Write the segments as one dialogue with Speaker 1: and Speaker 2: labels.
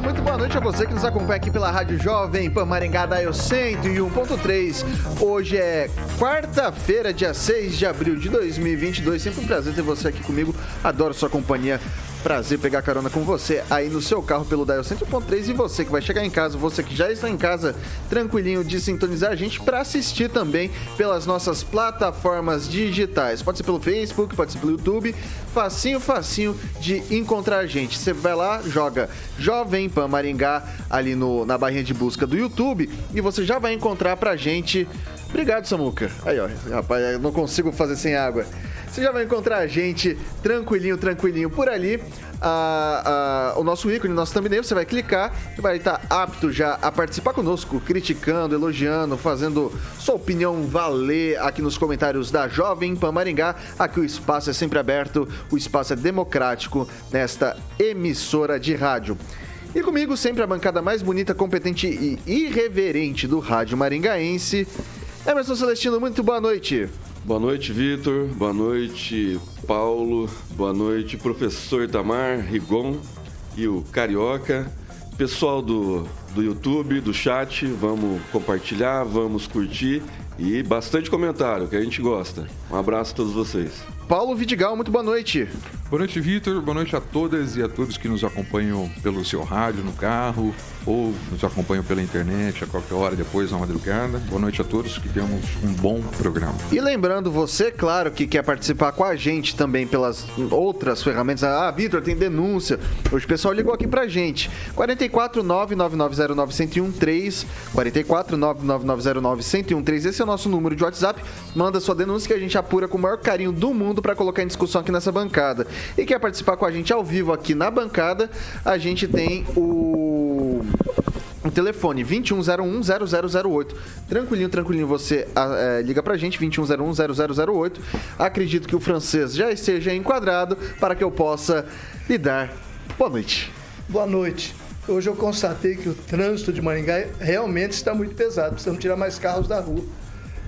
Speaker 1: muito boa noite a você que nos acompanha aqui pela Rádio Jovem Pan Maringá da Eu 101.3. Hoje é quarta-feira, dia 6 de abril de 2022. Sempre um prazer ter você aqui comigo. Adoro sua companhia Prazer pegar carona com você aí no seu carro pelo Dial 100.3 e você que vai chegar em casa, você que já está em casa, tranquilinho de sintonizar a gente para assistir também pelas nossas plataformas digitais. Pode ser pelo Facebook, pode ser pelo YouTube, facinho, facinho de encontrar a gente. Você vai lá, joga Jovem Pan Maringá ali no, na barrinha de busca do YouTube e você já vai encontrar pra gente. Obrigado, Samuca. Aí, ó, rapaz, eu não consigo fazer sem água. Você já vai encontrar a gente tranquilinho, tranquilinho por ali. A, a, o nosso ícone, o nosso thumbnail, você vai clicar e vai estar apto já a participar conosco, criticando, elogiando, fazendo sua opinião valer aqui nos comentários da Jovem Pan Maringá. Aqui o espaço é sempre aberto, o espaço é democrático nesta emissora de rádio. E comigo sempre a bancada mais bonita, competente e irreverente do rádio maringaense. Emerson Celestino, muito boa noite.
Speaker 2: Boa noite, Vitor. Boa noite, Paulo. Boa noite, professor Itamar, Rigon e o Carioca. Pessoal do, do YouTube, do chat, vamos compartilhar, vamos curtir e bastante comentário, que a gente gosta. Um abraço a todos vocês.
Speaker 1: Paulo Vidigal, muito boa noite.
Speaker 3: Boa noite, Vitor. Boa noite a todas e a todos que nos acompanham pelo seu rádio, no carro, ou nos acompanham pela internet a qualquer hora depois na madrugada. Boa noite a todos, que tenhamos um bom programa.
Speaker 1: E lembrando, você, claro, que quer participar com a gente também pelas outras ferramentas. Ah, Vitor, tem denúncia. Hoje o pessoal ligou aqui pra gente. 44 99909 1013 44 99909 1013 Esse é o nosso número de WhatsApp. Manda sua denúncia que a gente apura com o maior carinho do mundo para colocar em discussão aqui nessa bancada. E quer participar com a gente ao vivo aqui na bancada, a gente tem o o telefone 2101-0008. Tranquilinho, tranquilinho, você é, liga pra gente, 2101-0008. Acredito que o francês já esteja enquadrado para que eu possa lhe dar boa noite.
Speaker 4: Boa noite. Hoje eu constatei que o trânsito de Maringá realmente está muito pesado. Precisamos tirar mais carros da rua.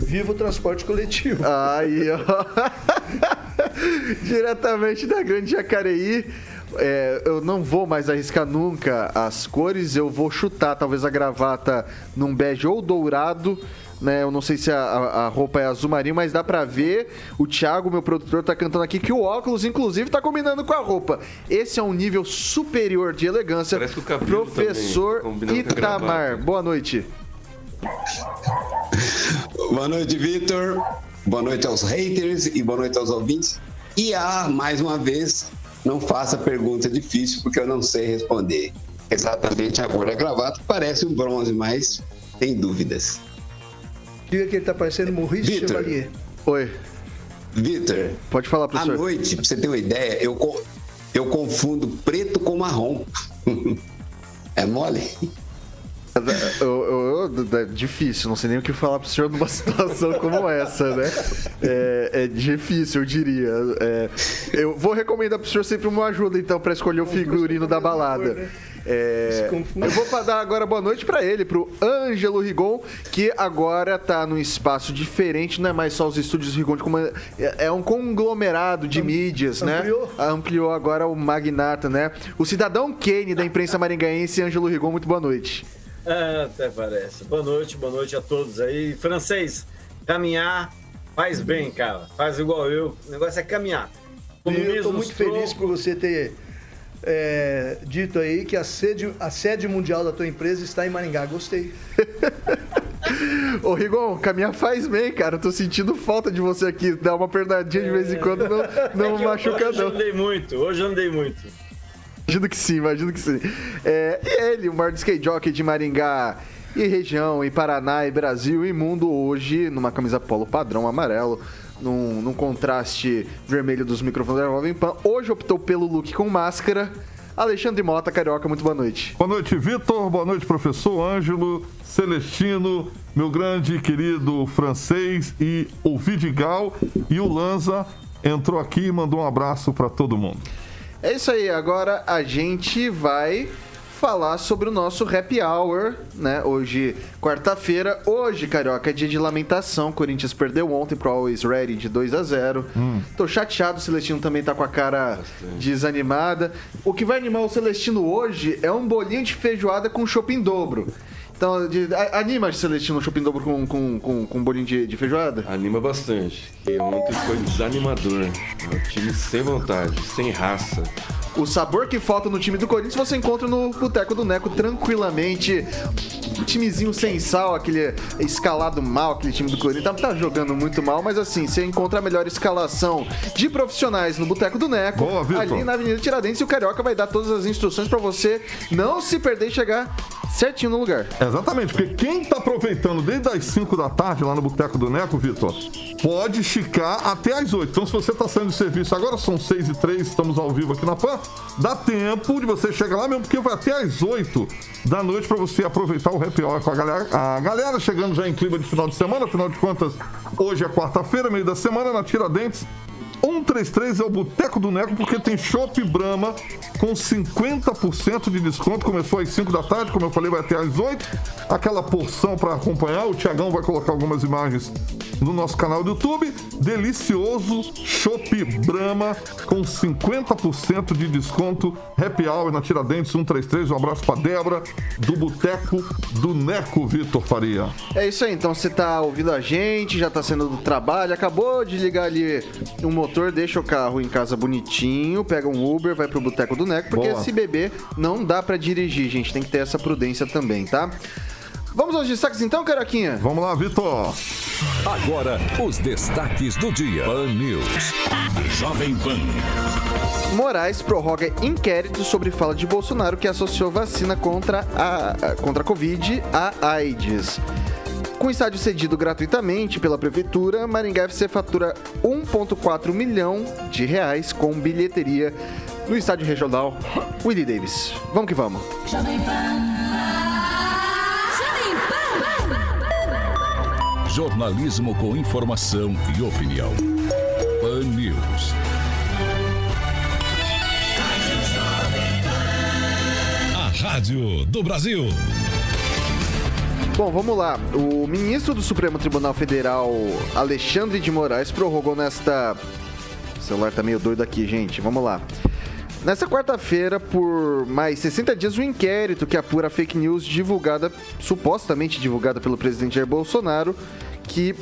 Speaker 4: Viva o transporte coletivo.
Speaker 1: Aí, ó. Diretamente da Grande Jacareí. É, eu não vou mais arriscar nunca as cores, eu vou chutar talvez a gravata num bege ou dourado. Né, eu não sei se a, a, roupa é azul marinho, mas dá pra ver. O Thiago, meu produtor, tá cantando aqui que o óculos, inclusive, tá combinando com a roupa. Esse é um nível superior de elegância.
Speaker 2: Parece que o cabelo
Speaker 1: Professor Itamar, boa noite.
Speaker 5: Boa noite, Vitor. Boa noite aos haters e boa noite aos ouvintes. E ah, mais uma vez, não faça pergunta difícil porque eu não sei responder. Exatamente agora a gravata parece um bronze, mas tem dúvidas.
Speaker 4: Diga que ele tá parecendo Maurice
Speaker 5: Victor.
Speaker 4: Chevalier.
Speaker 1: Oi.
Speaker 5: Vitor.
Speaker 1: Pode falar, professor.
Speaker 5: À noite, pra você ter uma ideia, eu, eu confundo preto com marrom. é mole?
Speaker 1: Eu, eu, eu, é difícil, não sei nem o que falar pro senhor numa situação como essa, né? É, é difícil, eu diria. É, eu vou recomendar pro senhor sempre uma ajuda, então, para escolher o figurino da balada. É, eu vou dar agora boa noite para ele, pro Ângelo Rigon, que agora tá num espaço diferente, não é mais só os estúdios Rigon, é, é um conglomerado de mídias, né?
Speaker 4: Ampliou.
Speaker 1: Ampliou agora o magnata, né? O cidadão Kane da imprensa maringaense, Ângelo Rigon, muito boa noite.
Speaker 6: É, até parece. Boa noite, boa noite a todos aí. Francês, caminhar faz bem, cara. Faz igual eu. O negócio é caminhar.
Speaker 4: eu estou muito feliz por você ter é, dito aí que a sede, a sede mundial da tua empresa está em Maringá. Gostei.
Speaker 1: Ô, Rigon, caminhar faz bem, cara. Eu tô sentindo falta de você aqui. Dar uma pernadinha de vez em quando não, não
Speaker 6: é
Speaker 1: machuca,
Speaker 6: hoje
Speaker 1: não.
Speaker 6: Hoje andei muito, hoje andei muito.
Speaker 1: Imagino que sim, imagino que sim. É, e ele, o maior skate jockey de Maringá e região, e Paraná, e Brasil e mundo hoje, numa camisa polo padrão amarelo, num, num contraste vermelho dos microfones da Jovem Pan. Hoje optou pelo look com máscara. Alexandre Mota, Carioca, muito boa noite.
Speaker 7: Boa noite, Vitor. Boa noite, professor Ângelo, Celestino, meu grande e querido francês e o Vidigal e o Lanza entrou aqui e mandou um abraço para todo mundo.
Speaker 1: É isso aí, agora a gente vai falar sobre o nosso happy hour, né? Hoje, quarta-feira. Hoje, Carioca, é dia de lamentação. Corinthians perdeu ontem pro Always Ready de 2 a 0 hum. Tô chateado, o Celestino também tá com a cara Bastante. desanimada. O que vai animar o Celestino hoje é um bolinho de feijoada com shopping dobro. Então, de, anima Celestino o shopping dobro com, com, com, com um bolinho de, de, feijoada?
Speaker 2: Anima bastante. E ontem foi desanimador. É um time sem vontade, sem raça.
Speaker 1: O sabor que falta no time do Corinthians você encontra no Boteco do Neco tranquilamente. Um timezinho sem sal, aquele escalado mal, aquele time do Corinthians. Tá, tá jogando muito mal, mas assim, você encontra a melhor escalação de profissionais no Boteco do Neco. Boa, ali na Avenida Tiradentes e o Carioca vai dar todas as instruções para você não se perder e chegar certinho no lugar.
Speaker 7: Exatamente, porque quem tá aproveitando desde as 5 da tarde lá no Boteco do Neco, Vitor, pode esticar até as 8. Então, se você tá saindo de serviço agora, são 6 e 3, estamos ao vivo aqui na PAN, dá tempo de você chegar lá mesmo, porque vai até as 8 da noite para você aproveitar o happy hour com a galera. A galera chegando já em clima de final de semana, afinal de contas, hoje é quarta-feira, meio da semana, na Tiradentes. 133 é o Boteco do Neco, porque tem Chopp Brahma com 50% de desconto. Começou às 5 da tarde, como eu falei, vai até às 8. Aquela porção para acompanhar. O Tiagão vai colocar algumas imagens no nosso canal do YouTube. Delicioso Chopp Brahma com 50% de desconto. Happy Hour na Tiradentes 133. Um abraço para Débora do Boteco do Neco, Vitor Faria.
Speaker 1: É isso aí, então você tá ouvindo a gente, já tá saindo do trabalho, acabou de ligar ali um motor, deixa o carro em casa bonitinho, pega um Uber, vai pro Boteco do Neco, porque Boa. esse bebê não dá para dirigir, gente. Tem que ter essa prudência também, tá? Vamos aos destaques então, Caroquinha?
Speaker 7: Vamos lá, Vitor.
Speaker 8: Agora, os destaques do dia. Pan News. Jovem Pan.
Speaker 1: Moraes prorroga inquérito sobre fala de Bolsonaro que associou vacina contra a, contra a Covid à AIDS. Com estádio cedido gratuitamente pela Prefeitura, Maringá FC fatura 1,4 milhão de reais com bilheteria no estádio regional Willie Davis. Vamos que vamos.
Speaker 8: Jornalismo com informação e opinião. Pan News. A Rádio do Brasil.
Speaker 1: Bom, vamos lá. O ministro do Supremo Tribunal Federal, Alexandre de Moraes, prorrogou nesta. O celular tá meio doido aqui, gente. Vamos lá. Nessa quarta-feira, por mais 60 dias, o um inquérito que apura fake news divulgada, supostamente divulgada pelo presidente Jair Bolsonaro, que.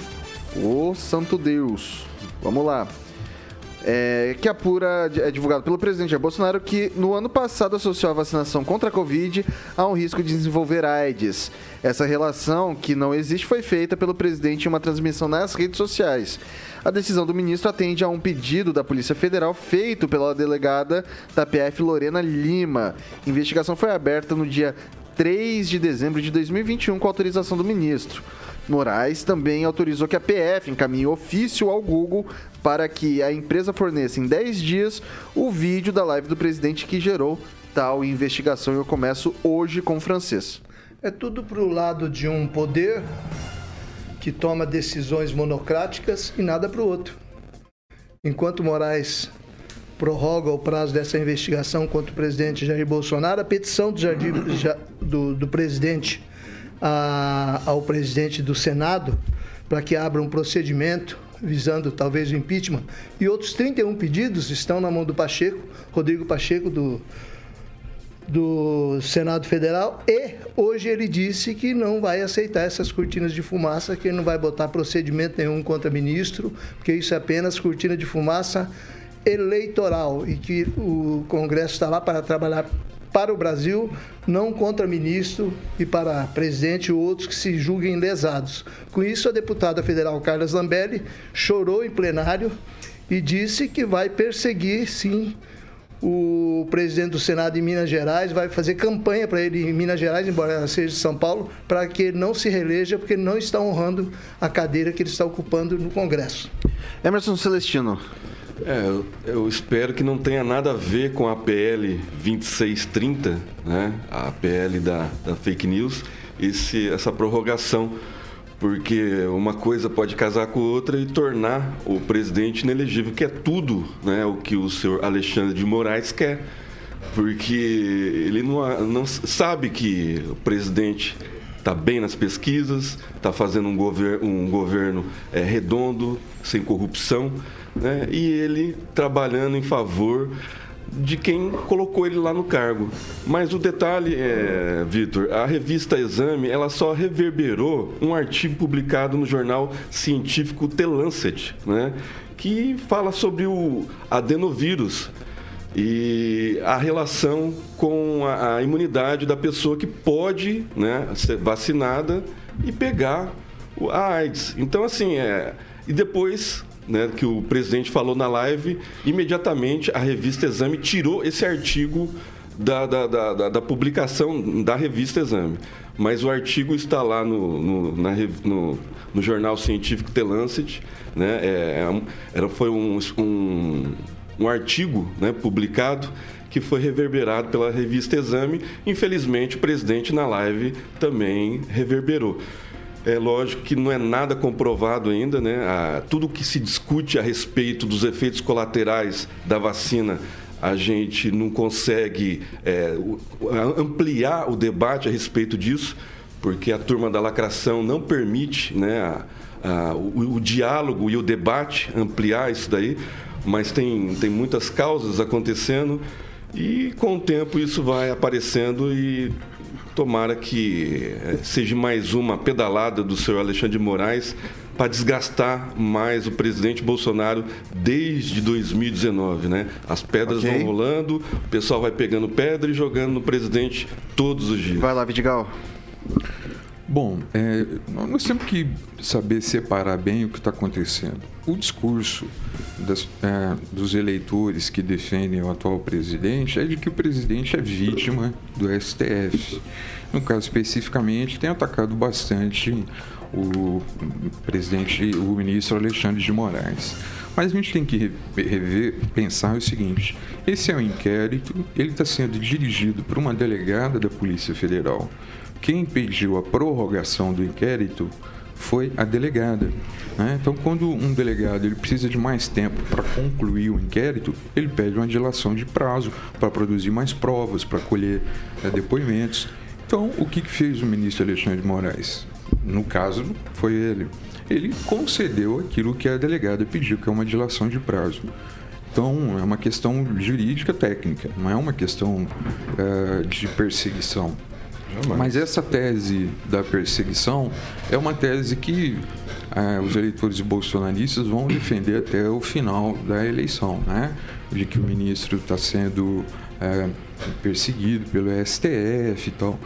Speaker 1: Ô oh, santo Deus! Vamos lá. É, que apura, é divulgado pelo presidente Jair Bolsonaro, que no ano passado associou a vacinação contra a Covid a um risco de desenvolver AIDS. Essa relação, que não existe, foi feita pelo presidente em uma transmissão nas redes sociais. A decisão do ministro atende a um pedido da Polícia Federal feito pela delegada da PF Lorena Lima. A investigação foi aberta no dia 3 de dezembro de 2021 com autorização do ministro. Moraes também autorizou que a PF encaminhe ofício ao Google para que a empresa forneça em 10 dias o vídeo da live do presidente que gerou tal investigação. Eu começo hoje com o francês.
Speaker 4: É tudo para o lado de um poder que toma decisões monocráticas e nada para o outro. Enquanto Moraes prorroga o prazo dessa investigação contra o presidente Jair Bolsonaro, a petição do, Jardim, do, do presidente a, ao presidente do Senado para que abra um procedimento visando talvez o impeachment. E outros 31 pedidos estão na mão do Pacheco, Rodrigo Pacheco, do, do Senado Federal. E hoje ele disse que não vai aceitar essas cortinas de fumaça, que ele não vai botar procedimento nenhum contra ministro, porque isso é apenas cortina de fumaça eleitoral e que o Congresso está lá para trabalhar para o Brasil, não contra ministro e para presidente ou outros que se julguem lesados. Com isso, a deputada federal Carla Zambelli chorou em plenário e disse que vai perseguir, sim, o presidente do Senado em Minas Gerais, vai fazer campanha para ele em Minas Gerais, embora ela seja de São Paulo, para que ele não se reeleja, porque não está honrando a cadeira que ele está ocupando no Congresso.
Speaker 1: Emerson Celestino.
Speaker 2: É, eu, espero que não tenha nada a ver com a PL 2630, né? A PL da, da fake news, esse, essa prorrogação porque uma coisa pode casar com outra e tornar o presidente inelegível, que é tudo né, o que o senhor Alexandre de Moraes quer. Porque ele não, não sabe que o presidente está bem nas pesquisas, está fazendo um, gover um governo é, redondo, sem corrupção, né, e ele trabalhando em favor de quem colocou ele lá no cargo. Mas o detalhe é, Vitor, a revista Exame, ela só reverberou um artigo publicado no jornal científico The Lancet, né, que fala sobre o adenovírus e a relação com a, a imunidade da pessoa que pode né, ser vacinada e pegar a AIDS. Então, assim, é, e depois né, que o presidente falou na live, imediatamente a revista Exame tirou esse artigo da, da, da, da publicação da revista Exame. Mas o artigo está lá no, no, na, no, no jornal científico The Lancet. Né, é, é era, foi um, um, um artigo né, publicado que foi reverberado pela revista Exame. Infelizmente, o presidente na live também reverberou. É lógico que não é nada comprovado ainda, né? Ah, tudo que se discute a respeito dos efeitos colaterais da vacina, a gente não consegue é, ampliar o debate a respeito disso, porque a turma da lacração não permite né, a, a, o, o diálogo e o debate ampliar isso daí, mas tem, tem muitas causas acontecendo e com o tempo isso vai aparecendo e Tomara que eh, seja mais uma pedalada do senhor Alexandre de Moraes para desgastar mais o presidente Bolsonaro desde 2019, né? As pedras okay. vão rolando, o pessoal vai pegando pedra e jogando no presidente todos os dias.
Speaker 1: Vai lá, Vidigal.
Speaker 3: Bom, é, nós temos que saber separar bem o que está acontecendo. O discurso das, é, dos eleitores que defendem o atual presidente é de que o presidente é vítima do STF. No caso especificamente, tem atacado bastante o presidente, o ministro Alexandre de Moraes. Mas a gente tem que rever, pensar o seguinte: esse é um inquérito, ele está sendo dirigido por uma delegada da Polícia Federal. Quem pediu a prorrogação do inquérito foi a delegada. Né? Então, quando um delegado ele precisa de mais tempo para concluir o inquérito, ele pede uma dilação de prazo para produzir mais provas, para colher é, depoimentos. Então, o que, que fez o ministro Alexandre de Moraes? No caso, foi ele. Ele concedeu aquilo que a delegada pediu, que é uma dilação de prazo. Então, é uma questão jurídica técnica, não é uma questão é, de perseguição. Mas essa tese da perseguição é uma tese que é, os eleitores bolsonaristas vão defender até o final da eleição, né? De que o ministro está sendo é, perseguido pelo STF e tal.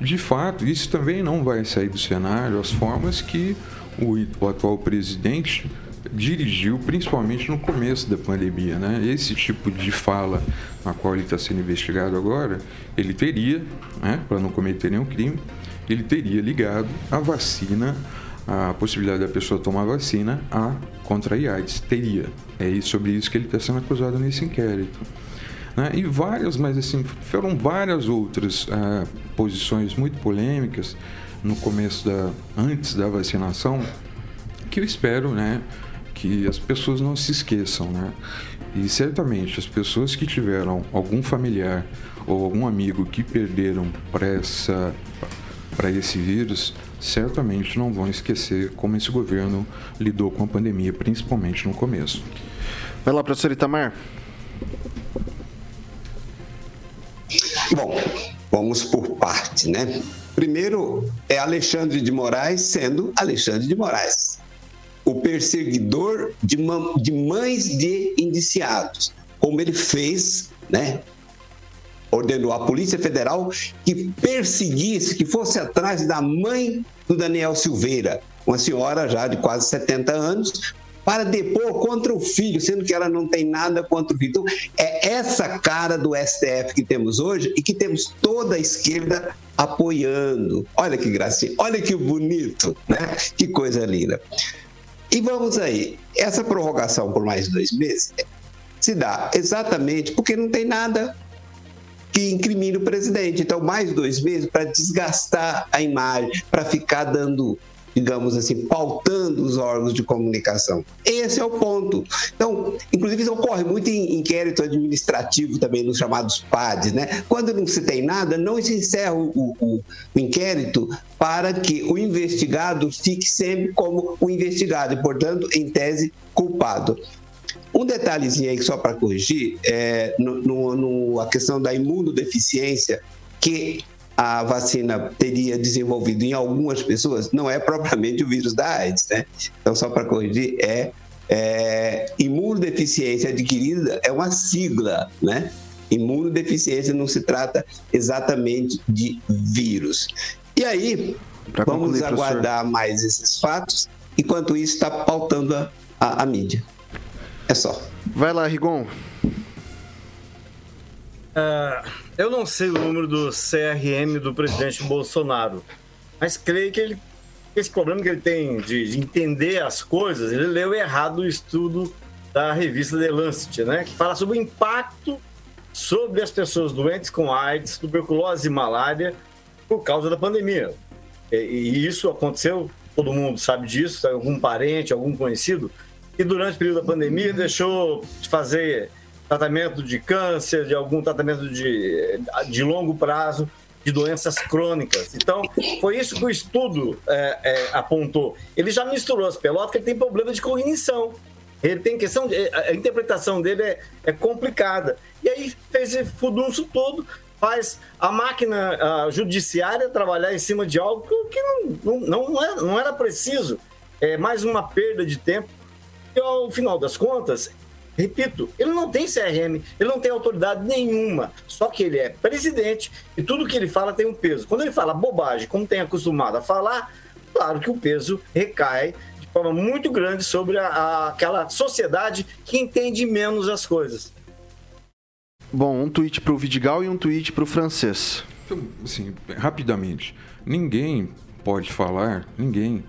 Speaker 3: De fato, isso também não vai sair do cenário, as formas que o, o atual presidente dirigiu, principalmente no começo da pandemia. Né? Esse tipo de fala na qual ele está sendo investigado agora, ele teria, né, para não cometer nenhum crime, ele teria ligado a vacina, a possibilidade da pessoa tomar vacina a contra a AIDS. Teria. É sobre isso que ele está sendo acusado nesse inquérito. Né? E várias, mas assim, foram várias outras uh, posições muito polêmicas no começo da, antes da vacinação, que eu espero, né, que as pessoas não se esqueçam, né? E certamente as pessoas que tiveram algum familiar ou algum amigo que perderam para essa para esse vírus, certamente não vão esquecer como esse governo lidou com a pandemia, principalmente no começo.
Speaker 1: Vai lá, professor Itamar.
Speaker 5: Bom, vamos por parte, né? Primeiro é Alexandre de Moraes sendo Alexandre de Moraes o perseguidor de, de mães de indiciados, como ele fez, né? Ordenou a Polícia Federal que perseguisse, que fosse atrás da mãe do Daniel Silveira, uma senhora já de quase 70 anos, para depor contra o filho, sendo que ela não tem nada contra o filho. Então, é essa cara do STF que temos hoje e que temos toda a esquerda apoiando. Olha que gracinha, olha que bonito, né? Que coisa linda. E vamos aí, essa prorrogação por mais dois meses se dá exatamente porque não tem nada que incrimine o presidente. Então, mais dois meses para desgastar a imagem, para ficar dando digamos assim, pautando os órgãos de comunicação. Esse é o ponto. Então, inclusive, isso ocorre muito em inquérito administrativo também, nos chamados PADs, né? Quando não se tem nada, não se encerra o, o, o inquérito para que o investigado fique sempre como o investigado e, portanto, em tese, culpado. Um detalhezinho aí, só para corrigir, é no, no, no, a questão da imunodeficiência, que a vacina teria desenvolvido em algumas pessoas, não é propriamente o vírus da AIDS, né? Então, só para corrigir, é, é imunodeficiência adquirida é uma sigla, né? Imunodeficiência não se trata exatamente de vírus. E aí, pra vamos concluir, aguardar professor. mais esses fatos, enquanto isso está pautando a, a, a mídia. É só.
Speaker 1: Vai lá, Rigon.
Speaker 6: Uh, eu não sei o número do CRM do presidente Bolsonaro, mas creio que ele, esse problema que ele tem de, de entender as coisas, ele leu errado o estudo da revista The Lancet, né, que fala sobre o impacto sobre as pessoas doentes com AIDS, tuberculose e malária por causa da pandemia. E, e isso aconteceu, todo mundo sabe disso, algum parente, algum conhecido, que durante o período da pandemia deixou de fazer tratamento de câncer, de algum tratamento de, de longo prazo, de doenças crônicas. Então, foi isso que o estudo é, é, apontou. Ele já misturou as pelotas, que ele tem problema de cognição. Ele tem questão de. A interpretação dele é, é complicada. E aí fez esse fudunço todo, faz a máquina a judiciária trabalhar em cima de algo que não, não, não, era, não era preciso. É mais uma perda de tempo. E ao final das contas, Repito, ele não tem CRM, ele não tem autoridade nenhuma, só que ele é presidente e tudo que ele fala tem um peso. Quando ele fala bobagem, como tem acostumado a falar, claro que o peso recai de forma muito grande sobre a, a, aquela sociedade que entende menos as coisas.
Speaker 1: Bom, um tweet para o Vidigal e um tweet para o francês.
Speaker 3: Então, assim, rapidamente, ninguém pode falar, ninguém,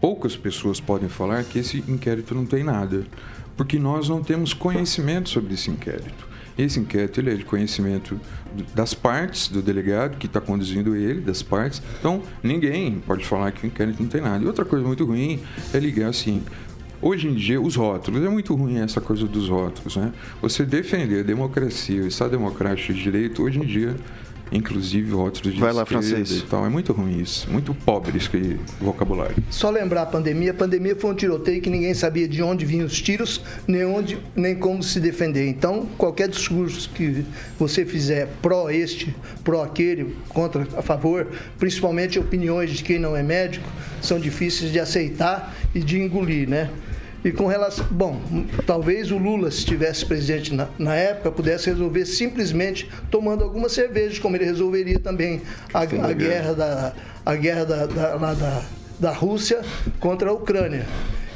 Speaker 3: poucas pessoas podem falar que esse inquérito não tem nada porque nós não temos conhecimento sobre esse inquérito. Esse inquérito ele é de conhecimento das partes, do delegado que está conduzindo ele, das partes. Então, ninguém pode falar que o inquérito não tem nada. E outra coisa muito ruim é ligar assim. Hoje em dia, os rótulos, é muito ruim essa coisa dos rótulos, né? Você defender a democracia, o Estado Democrático de Direito, hoje em dia inclusive rótulos de
Speaker 1: Vai lá, francês.
Speaker 3: Então é muito ruim isso, muito pobre esse vocabulário.
Speaker 4: Só lembrar a pandemia, a pandemia foi um tiroteio que ninguém sabia de onde vinham os tiros, nem onde, nem como se defender. Então, qualquer discurso que você fizer pró este, pró aquele, contra, a favor, principalmente opiniões de quem não é médico, são difíceis de aceitar e de engolir, né? E com relação. Bom, talvez o Lula, se estivesse presidente na, na, época, pudesse resolver simplesmente tomando algumas cervejas, como ele resolveria também a, a guerra, da, a guerra da, da, da, da Rússia contra a Ucrânia.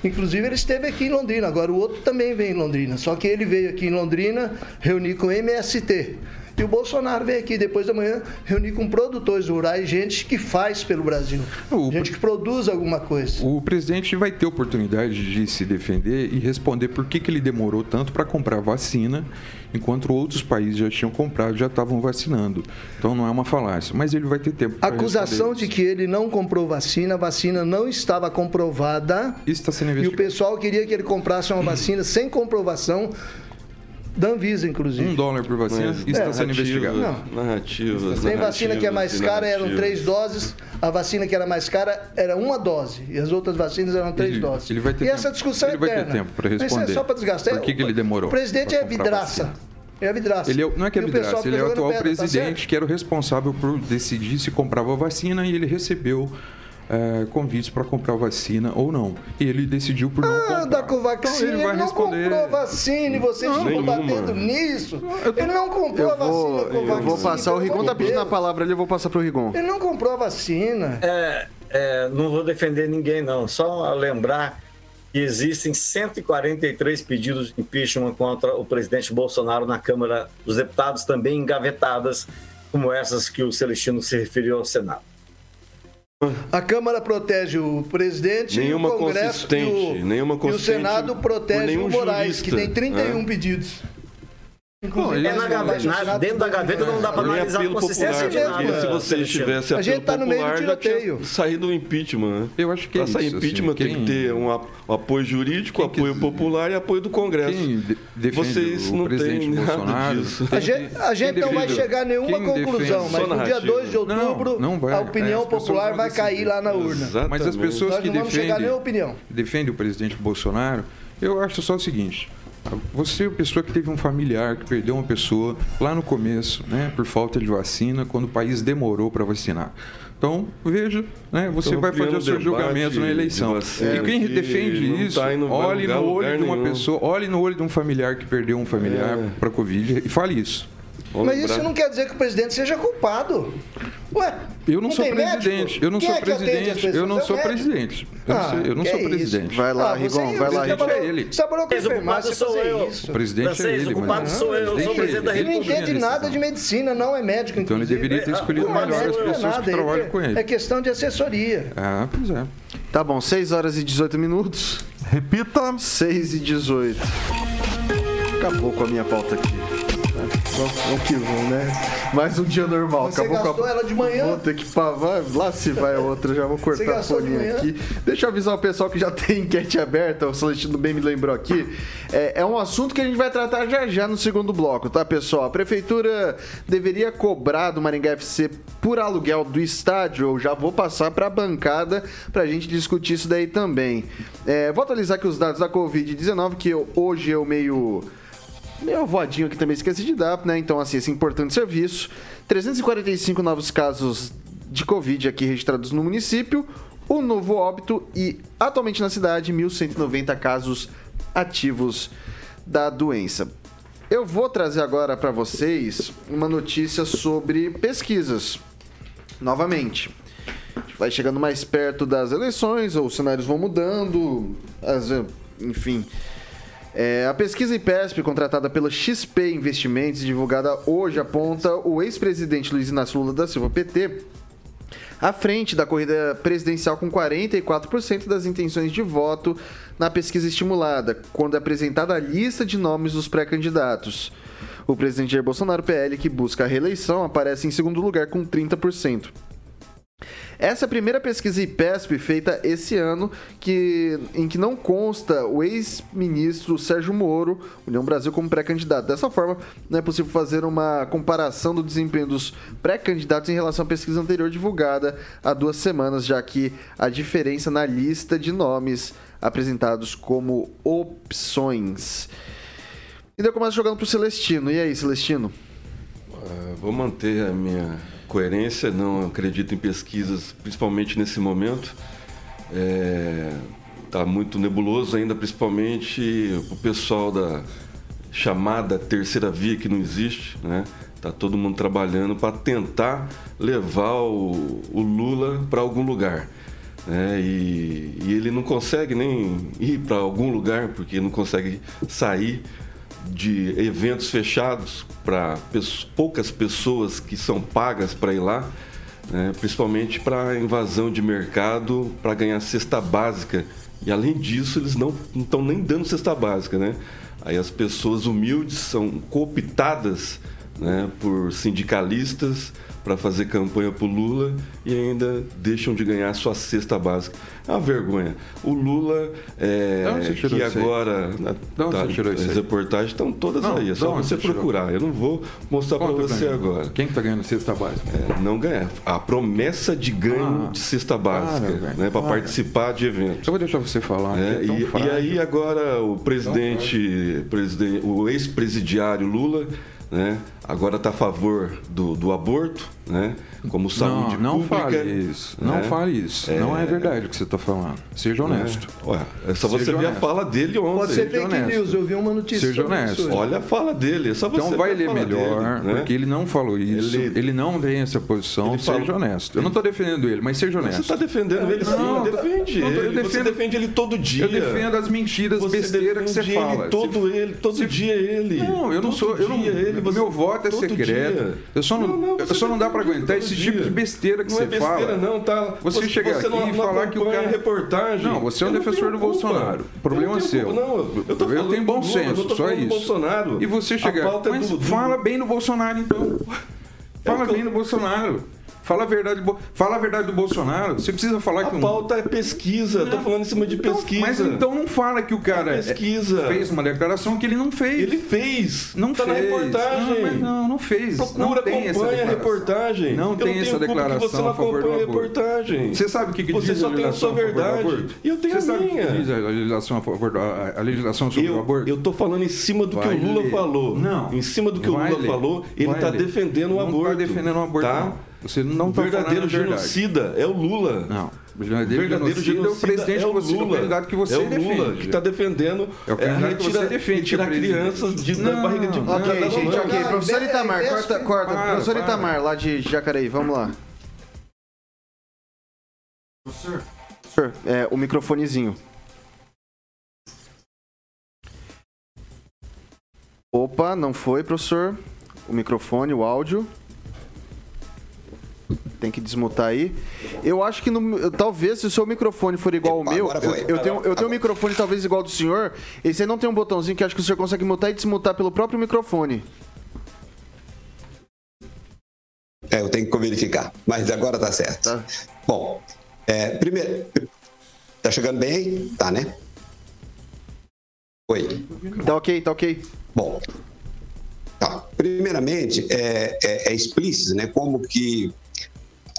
Speaker 4: Inclusive, ele esteve aqui em Londrina. Agora, o outro também vem em Londrina. Só que ele veio aqui em Londrina reunir com o MST. E o Bolsonaro veio aqui depois da manhã reunir com produtores rurais, gente que faz pelo Brasil, o gente que produz alguma coisa.
Speaker 3: O presidente vai ter oportunidade de se defender e responder por que, que ele demorou tanto para comprar vacina, enquanto outros países já tinham comprado, já estavam vacinando. Então não é uma falácia, mas ele vai ter tempo.
Speaker 4: A acusação de que ele não comprou vacina, a vacina não estava comprovada.
Speaker 3: Isso está sendo investigado.
Speaker 4: E o pessoal queria que ele comprasse uma vacina sem comprovação da Anvisa, inclusive.
Speaker 3: Um dólar por vacina, Mas, isso está é, sendo investigado. Não.
Speaker 2: Narrativas.
Speaker 4: Tem vacina que é mais cara, eram três doses. A vacina que era mais cara era uma dose. E as outras vacinas eram três
Speaker 3: ele,
Speaker 4: doses.
Speaker 3: Ele vai ter
Speaker 4: e
Speaker 3: tempo,
Speaker 4: essa discussão
Speaker 3: ele
Speaker 4: é
Speaker 3: eterna. vai ter tempo para responder. Mas
Speaker 4: é só para desgastar.
Speaker 3: Por que, que ele demorou?
Speaker 4: O presidente é vidraça. É a vidraça.
Speaker 3: Ele é, não é que é vidraça, ele é o atual pedra, tá presidente tá que era o responsável por decidir se comprava vacina e ele recebeu é, convites para comprar vacina ou não. E ele decidiu por não ah, comprar.
Speaker 4: da Covaxin, então, ele, vai ele responder. não comprou vacina e vocês não, estão batendo nisso. Tô... Ele não comprou
Speaker 1: eu
Speaker 4: a vacina
Speaker 1: Covaxin. Eu vou passar, o Rigon tá pedindo a palavra ali, eu vou passar pro Rigon.
Speaker 4: Ele não comprou a vacina.
Speaker 6: É, é, não vou defender ninguém não, só lembrar que existem 143 pedidos de impeachment contra o presidente Bolsonaro na Câmara dos Deputados, também engavetadas, como essas que o Celestino se referiu ao Senado.
Speaker 4: A Câmara protege o presidente
Speaker 2: Nenhuma
Speaker 4: e o Congresso e
Speaker 2: consistente,
Speaker 4: o,
Speaker 2: nenhuma
Speaker 4: e o
Speaker 2: consistente
Speaker 4: Senado protege o Moraes, que
Speaker 2: jurista,
Speaker 4: tem 31
Speaker 2: né?
Speaker 4: pedidos.
Speaker 3: Não,
Speaker 6: É
Speaker 3: ele-
Speaker 6: na gaveta, na- dentro da gaveta não dá pra
Speaker 2: Nem
Speaker 6: analisar a
Speaker 2: apelo
Speaker 6: consistência
Speaker 2: popular.
Speaker 6: de nada.
Speaker 2: se você
Speaker 6: Celestino.
Speaker 2: tivesse
Speaker 4: A gente tá no meio do tiroteio.
Speaker 2: saído do impeachment. né?
Speaker 3: Eu acho que é
Speaker 2: Pra sair
Speaker 3: isso,
Speaker 2: impeachment
Speaker 3: assim,
Speaker 2: tem
Speaker 3: quem-
Speaker 2: que ter um, ap- apoio jurídico,
Speaker 3: Quem
Speaker 2: apoio
Speaker 3: quis-
Speaker 2: popular e apoio do Congresso.
Speaker 3: Defende
Speaker 2: Vocês
Speaker 3: o
Speaker 2: não têm nada
Speaker 3: Bolsonaro
Speaker 2: disso.
Speaker 4: A gente,
Speaker 3: que-
Speaker 4: a gente não vai
Speaker 3: defende-
Speaker 4: chegar a nenhuma
Speaker 3: quem
Speaker 4: conclusão,
Speaker 3: defende-
Speaker 4: mas no dia
Speaker 2: narrativa.
Speaker 4: 2 de outubro,
Speaker 3: Não, não
Speaker 4: a
Speaker 3: É,
Speaker 4: opinião
Speaker 3: pessoas
Speaker 4: popular vai cair lá na urna.
Speaker 2: Exatamente.
Speaker 3: Mas as pessoas
Speaker 4: Nós
Speaker 3: que
Speaker 4: não vamos chegar a
Speaker 3: defendem,
Speaker 4: nenhuma opinião.
Speaker 3: defendem o presidente Bolsonaro, eu acho só o seguinte. Você é uma pessoa que teve um familiar que perdeu uma pessoa lá no começo, né, por falta de vacina, quando o país demorou para vacinar. Então, veja, né, você
Speaker 2: Estamos
Speaker 3: vai fazer o seu julgamento na eleição.
Speaker 2: vacina
Speaker 3: E quem
Speaker 2: que
Speaker 3: defende
Speaker 2: não
Speaker 3: isso,
Speaker 2: tá
Speaker 3: olhe no olho de uma
Speaker 2: nenhum.
Speaker 3: pessoa, olhe no olho de um familiar que perdeu um familiar
Speaker 2: É.
Speaker 3: para Covid e fale isso.
Speaker 2: Vamos
Speaker 4: Mas
Speaker 2: lembrar.
Speaker 4: isso não quer dizer que o presidente seja culpado. Ué,
Speaker 3: Eu não, sou
Speaker 4: tem
Speaker 3: presidente,
Speaker 4: médico?
Speaker 3: eu não
Speaker 4: Quem
Speaker 3: sou
Speaker 4: é
Speaker 3: presidente, eu não
Speaker 4: É
Speaker 3: sou
Speaker 4: médico.
Speaker 3: presidente. Eu não
Speaker 4: Ah,
Speaker 3: sou, eu não sou
Speaker 4: é isso?
Speaker 3: presidente.
Speaker 1: Vai lá,
Speaker 4: Ah,
Speaker 1: Rigon, vai lá,
Speaker 3: Rigon. É ele.
Speaker 4: Você trabalhou com enfermagem, você
Speaker 6: sou eu.
Speaker 4: isso.
Speaker 3: O presidente é ele,
Speaker 6: o culpado
Speaker 3: mas-
Speaker 6: sou eu, eu sou o presidente da
Speaker 3: ele.
Speaker 4: Ele não
Speaker 6: República.
Speaker 4: entende nada de medicina, não é médico,
Speaker 3: Então ele
Speaker 4: inclusive.
Speaker 3: deveria ter escolhido
Speaker 4: Não é
Speaker 3: melhor as
Speaker 4: não é
Speaker 3: pessoas que trabalham
Speaker 4: ele-
Speaker 3: com ele.
Speaker 4: É questão de assessoria.
Speaker 3: Ah, pois é.
Speaker 1: Tá bom, 6 horas e 18 minutos.
Speaker 7: Repita.
Speaker 1: 6 e 18. Acabou com a minha pauta aqui. Vamos, que vamos, né? Mais um dia normal.
Speaker 4: Você
Speaker 1: Acabou
Speaker 4: gastou
Speaker 1: a...
Speaker 4: ela de manhã?
Speaker 1: Vou ter que pavar. Lá se vai a outra, já vou cortar a folhinha aqui. Deixa eu avisar o pessoal que já tem enquete aberta. O Celestino bem me lembrou aqui. É, é um assunto que a gente vai tratar já já no segundo bloco, tá, pessoal? A prefeitura deveria cobrar do Maringá FC por aluguel do estádio. Eu já vou passar para a bancada pra gente discutir isso daí também. É, vou atualizar aqui os dados da Covid-19, que eu- hoje eu meio meio voadinho aqui também esqueci de dar, né? Então, assim, esse importante serviço. 345 novos casos de Covid aqui registrados no município. Um novo óbito e, atualmente na cidade, 1.190 casos ativos da doença. Eu vou trazer agora para vocês uma notícia sobre pesquisas. Novamente. Vai chegando mais perto das eleições, ou os cenários vão mudando, as, enfim. É, a pesquisa IPESP, contratada pela XP Investimentos, divulgada hoje, aponta o ex-presidente Luiz Inácio Lula da Silva, PT, à frente da corrida presidencial com 44% das intenções de voto na pesquisa estimulada, quando é apresentada a lista de nomes dos pré-candidatos. O presidente Jair Bolsonaro, PL, que busca a reeleição, aparece em segundo lugar com 30%. Essa é a primeira pesquisa IPESP feita esse ano que, em que não consta o ex-ministro Sérgio Moro, União Brasil, como pré-candidato. Dessa forma, não é possível fazer uma comparação do desempenho dos pré-candidatos em relação à pesquisa anterior divulgada há duas semanas, já que a diferença na lista de nomes apresentados como opções. E eu começo jogando pro Celestino. E aí, Celestino?
Speaker 2: Ah, vou manter a minha coerência, não acredito em pesquisas, principalmente nesse momento. Está muito nebuloso ainda, principalmente o pessoal da chamada terceira via que não existe, né? Tá todo mundo trabalhando para tentar levar o, o Lula para algum lugar. Né? E, e ele não consegue nem ir para algum lugar porque não consegue sair de eventos fechados para poucas pessoas que são pagas para ir lá, né? principalmente para invasão de mercado, para ganhar cesta básica. E além disso, eles não estão nem dando cesta básica. Né? Aí as pessoas humildes são cooptadas né, por sindicalistas para fazer campanha para o Lula e ainda deixam de ganhar sua cesta básica. É uma vergonha. O Lula, é, que agora.
Speaker 3: onde
Speaker 2: tá, as reportagens estão todas
Speaker 3: Não,
Speaker 2: aí, é só você procurar. Eu não vou mostrar para você agora.
Speaker 3: Quem que tá ganhando cesta básica?
Speaker 2: É, não ganhar. A promessa de ganho
Speaker 3: Ah,
Speaker 2: de cesta básica, né, para participar de eventos.
Speaker 3: Eu vou deixar você falar.
Speaker 2: É,
Speaker 3: é tão
Speaker 2: e, e aí agora o presidente, presidente o ex-presidiário Lula, né, agora está a favor do, do aborto, né, como saúde
Speaker 3: não, não
Speaker 2: pública.
Speaker 3: fale isso. Não
Speaker 2: né?
Speaker 3: fale isso. Não é verdade o que você está falando. Seja honesto.
Speaker 2: Ué, é só você
Speaker 3: Seja
Speaker 2: ver a fala dele ontem.
Speaker 4: Pode ser
Speaker 3: Seja
Speaker 4: fake
Speaker 3: honesto.
Speaker 4: news, eu vi uma notícia
Speaker 3: Seja honesto.
Speaker 2: Olha a fala dele, é só você
Speaker 3: Então vai ler melhor,
Speaker 2: dele, né?
Speaker 3: porque ele não falou isso.
Speaker 2: Ele-
Speaker 3: Ele, não tem essa posição.
Speaker 2: Ele
Speaker 3: seja
Speaker 2: fala-
Speaker 3: honesto. Eu não estou defendendo ele, mas seja honesto.
Speaker 2: Você está defendendo ele sim,
Speaker 3: Não,
Speaker 2: defende
Speaker 3: não, eu
Speaker 2: ele. Você
Speaker 3: defendo-
Speaker 2: defende ele todo dia.
Speaker 3: Eu defendo as mentiras
Speaker 2: Você
Speaker 3: besteiras que você
Speaker 2: defende
Speaker 3: fala.
Speaker 2: Ele, todo ele, todo
Speaker 3: se-
Speaker 2: dia ele.
Speaker 3: Não, eu não sou. Eu não,
Speaker 2: ele. Você-
Speaker 3: meu voto é secreto. Eu só não,
Speaker 2: Não, não,
Speaker 3: eu
Speaker 2: você
Speaker 3: só não dá pra
Speaker 2: defende
Speaker 3: aguentar esse
Speaker 2: dia.
Speaker 3: tipo de besteira que
Speaker 2: Não
Speaker 3: você
Speaker 2: é besteira,
Speaker 3: fala.
Speaker 2: não, tá?
Speaker 3: Você, chegar aqui
Speaker 2: não,
Speaker 3: e falar que o cara.
Speaker 2: reportagem.
Speaker 3: Não, você é um
Speaker 2: Eu
Speaker 3: defensor do. Bolsonaro. O problema
Speaker 2: Eu
Speaker 3: é seu.
Speaker 2: culpa, Não, eu tô
Speaker 3: Eu
Speaker 2: falando
Speaker 3: tenho bom senso,
Speaker 2: eu
Speaker 3: só isso.
Speaker 2: Bolsonaro.
Speaker 3: E você chegar.
Speaker 2: é
Speaker 3: Mas
Speaker 2: do- do-
Speaker 3: fala bem do Bolsonaro, então. Fala
Speaker 2: eu-
Speaker 3: bem do Bolsonaro. Fala a verdade, fala a verdade do Bolsonaro. Você precisa falar
Speaker 2: A
Speaker 3: que um.
Speaker 2: pauta é pesquisa, eu tô falando em cima de
Speaker 3: Então,
Speaker 2: pesquisa.
Speaker 3: Mas então não fala que o cara
Speaker 2: É pesquisa.
Speaker 3: fez uma declaração que ele não fez.
Speaker 2: Ele fez.
Speaker 3: Não
Speaker 2: tá
Speaker 3: fez.
Speaker 2: na reportagem.
Speaker 3: Não, mas não, não fez.
Speaker 2: Procura,
Speaker 3: não tem essa
Speaker 2: acompanha a reportagem.
Speaker 3: Não
Speaker 2: Eu
Speaker 3: tem
Speaker 2: tenho
Speaker 3: essa
Speaker 2: que
Speaker 3: declaração
Speaker 2: você não
Speaker 3: a favor do
Speaker 2: acompanha a
Speaker 3: aborto.
Speaker 2: reportagem.
Speaker 3: Você sabe o que, que
Speaker 2: Você
Speaker 3: diz
Speaker 2: só
Speaker 3: a
Speaker 2: tem a
Speaker 3: legislação
Speaker 2: sua
Speaker 3: a favor do
Speaker 2: verdade.
Speaker 3: aborto?
Speaker 2: E eu tenho
Speaker 3: Você
Speaker 2: a
Speaker 3: o
Speaker 2: minha.
Speaker 3: que diz a legislação a favor do, a, a legislação sobre o
Speaker 2: Eu,
Speaker 3: aborto?
Speaker 2: eu tô falando em cima do que
Speaker 3: Vai
Speaker 2: o Lula
Speaker 3: ler.
Speaker 2: falou.
Speaker 3: Não.
Speaker 2: Em cima do que
Speaker 3: Vai
Speaker 2: o Lula
Speaker 3: ler.
Speaker 2: falou, ele tá
Speaker 3: ler.
Speaker 2: defendendo o
Speaker 3: não
Speaker 2: aborto.
Speaker 3: Não tá defendendo o aborto,
Speaker 2: tá?
Speaker 3: não. Você não
Speaker 2: O
Speaker 3: tá
Speaker 2: verdadeiro
Speaker 3: falando a verdade.
Speaker 2: genocida é o Lula.
Speaker 3: Não. O verdadeiro,
Speaker 2: verdadeiro
Speaker 3: genocida, é o presidente
Speaker 2: é o
Speaker 3: que
Speaker 2: Lula.
Speaker 3: o candidato que você
Speaker 2: é o
Speaker 3: defende.
Speaker 2: Lula que está defendendo
Speaker 3: É o candidato que você defende,
Speaker 2: retirar
Speaker 3: que é
Speaker 2: crianças de, da
Speaker 3: Não,
Speaker 2: barriga de
Speaker 3: não,
Speaker 1: Ok,
Speaker 2: da
Speaker 1: gente, ok. Professor Itamar,
Speaker 4: é,
Speaker 1: corta,
Speaker 4: é,
Speaker 1: corta.
Speaker 3: para,
Speaker 1: Professor
Speaker 3: para.
Speaker 1: Itamar, lá de Jacareí, vamos lá. Professor? Professor, é, o microfonezinho. Opa, não foi, professor. O microfone, o áudio. Tem que desmutar aí. Eu acho que no- talvez se o seu microfone for igual ao
Speaker 5: Epa,
Speaker 1: meu,
Speaker 5: agora
Speaker 1: eu, eu tenho, eu tenho um microfone talvez igual ao do senhor. Esse aí não tem um botãozinho que acho que o senhor consegue mutar e desmutar pelo próprio microfone.
Speaker 5: É, eu tenho que verificar, mas agora tá certo.
Speaker 1: Tá.
Speaker 5: Bom, é, primeiro, tá chegando bem aí? Tá, né? Oi.
Speaker 1: Tá ok, tá ok.
Speaker 5: Bom, tá. primeiramente, é, é, é explícito, né, como que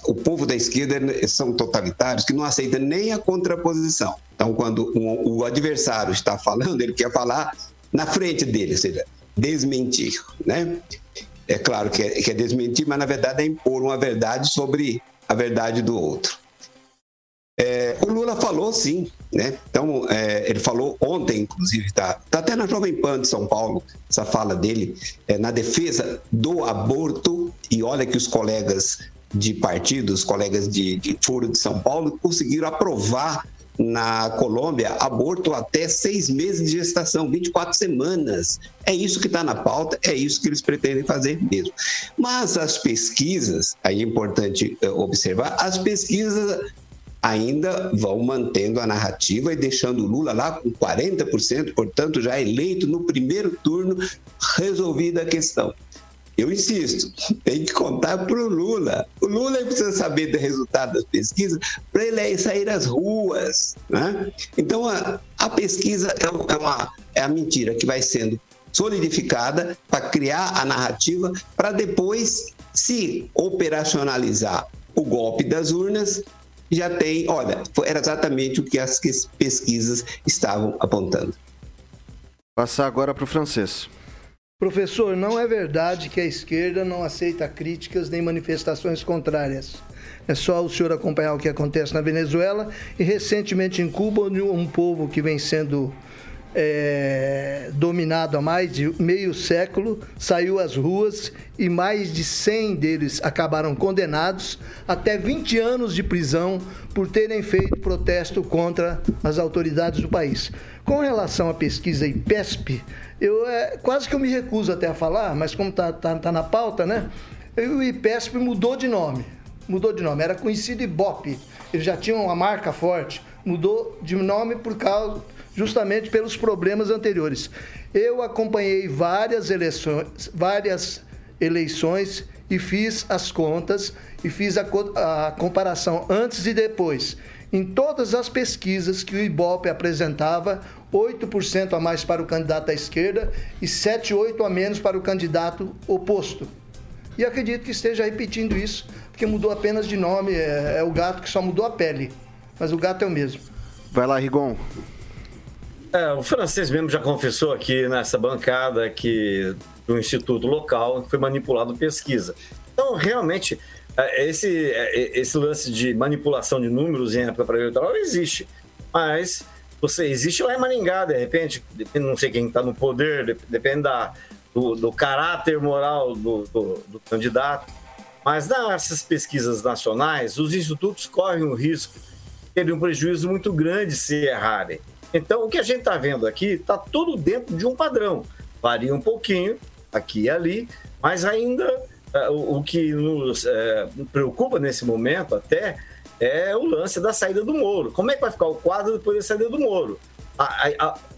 Speaker 5: o povo da esquerda são totalitários que não aceitam nem a contraposição. Então, quando o, o adversário está falando, ele quer falar na frente dele, ou seja, desmentir, né? É claro que é, que é desmentir, mas na verdade é impor uma verdade sobre a verdade do outro. É, o Lula falou sim, né? Então, é, ele falou ontem, inclusive, tá, tá até na Jovem Pan de São Paulo, essa fala dele, é, na defesa do aborto, e olha que os colegas de partido, os colegas de, de Foro de São Paulo, conseguiram aprovar na Colômbia aborto até seis meses de gestação, 24 semanas. É isso que está na pauta, é isso que eles pretendem fazer mesmo. Mas as pesquisas, aí é importante eh, observar, as pesquisas ainda vão mantendo a narrativa e deixando Lula lá com 40%, portanto, já eleito no primeiro turno, resolvida a questão. Eu insisto, tem que contar para o Lula. O Lula precisa saber do resultado das pesquisas para ele sair às ruas. Né? Então, a, a pesquisa é, é uma, é a mentira que vai sendo solidificada para criar a narrativa para depois se operacionalizar o golpe das urnas já tem, olha, era exatamente o que as pesquisas estavam apontando.
Speaker 1: Passar agora para o francês.
Speaker 4: Professor, não é verdade que a esquerda não aceita críticas nem manifestações contrárias. É só o senhor acompanhar o que acontece na Venezuela e recentemente em Cuba, onde um povo que vem sendo é, dominado há mais de meio século saiu às ruas e mais de 100 deles acabaram condenados até 20 anos de prisão por terem feito protesto contra as autoridades do país. Com relação à pesquisa IPESP, eu é, quase que eu me recuso até a falar, mas como está tá, tá na pauta, né? O IPESP mudou de nome. Mudou de nome. Era conhecido Ibope. Ele já tinha uma marca forte. Mudou de nome por causa justamente pelos problemas anteriores. Eu acompanhei várias eleições, várias eleições e fiz as contas e fiz a, a comparação antes e depois. Em todas as pesquisas que o Ibope apresentava, 8% a mais para o candidato da esquerda e 7, 8 a menos para o candidato oposto. E acredito que esteja repetindo isso, porque mudou apenas de nome, é, é o gato que só mudou a pele. Mas o gato é o mesmo.
Speaker 1: Vai lá, Rigon.
Speaker 6: É, o francês mesmo já confessou aqui nessa bancada que do instituto local foi manipulado pesquisa. Então, realmente, esse, é, esse lance de manipulação de números em época pré-eleitoral existe. Mas você existe lá em Maringá, de repente, não sei quem está no poder, de- depende da, do, do caráter moral do, do, do candidato. Mas nessas pesquisas nacionais, os institutos correm o risco de terem um prejuízo muito grande se errarem. Então, o que a gente está vendo aqui está tudo dentro de um padrão. Varia um pouquinho, aqui e ali, mas ainda é, o, o que nos é, preocupa nesse momento até é o lance da saída do Moro. Como é que vai ficar o quadro depois da saída do Moro?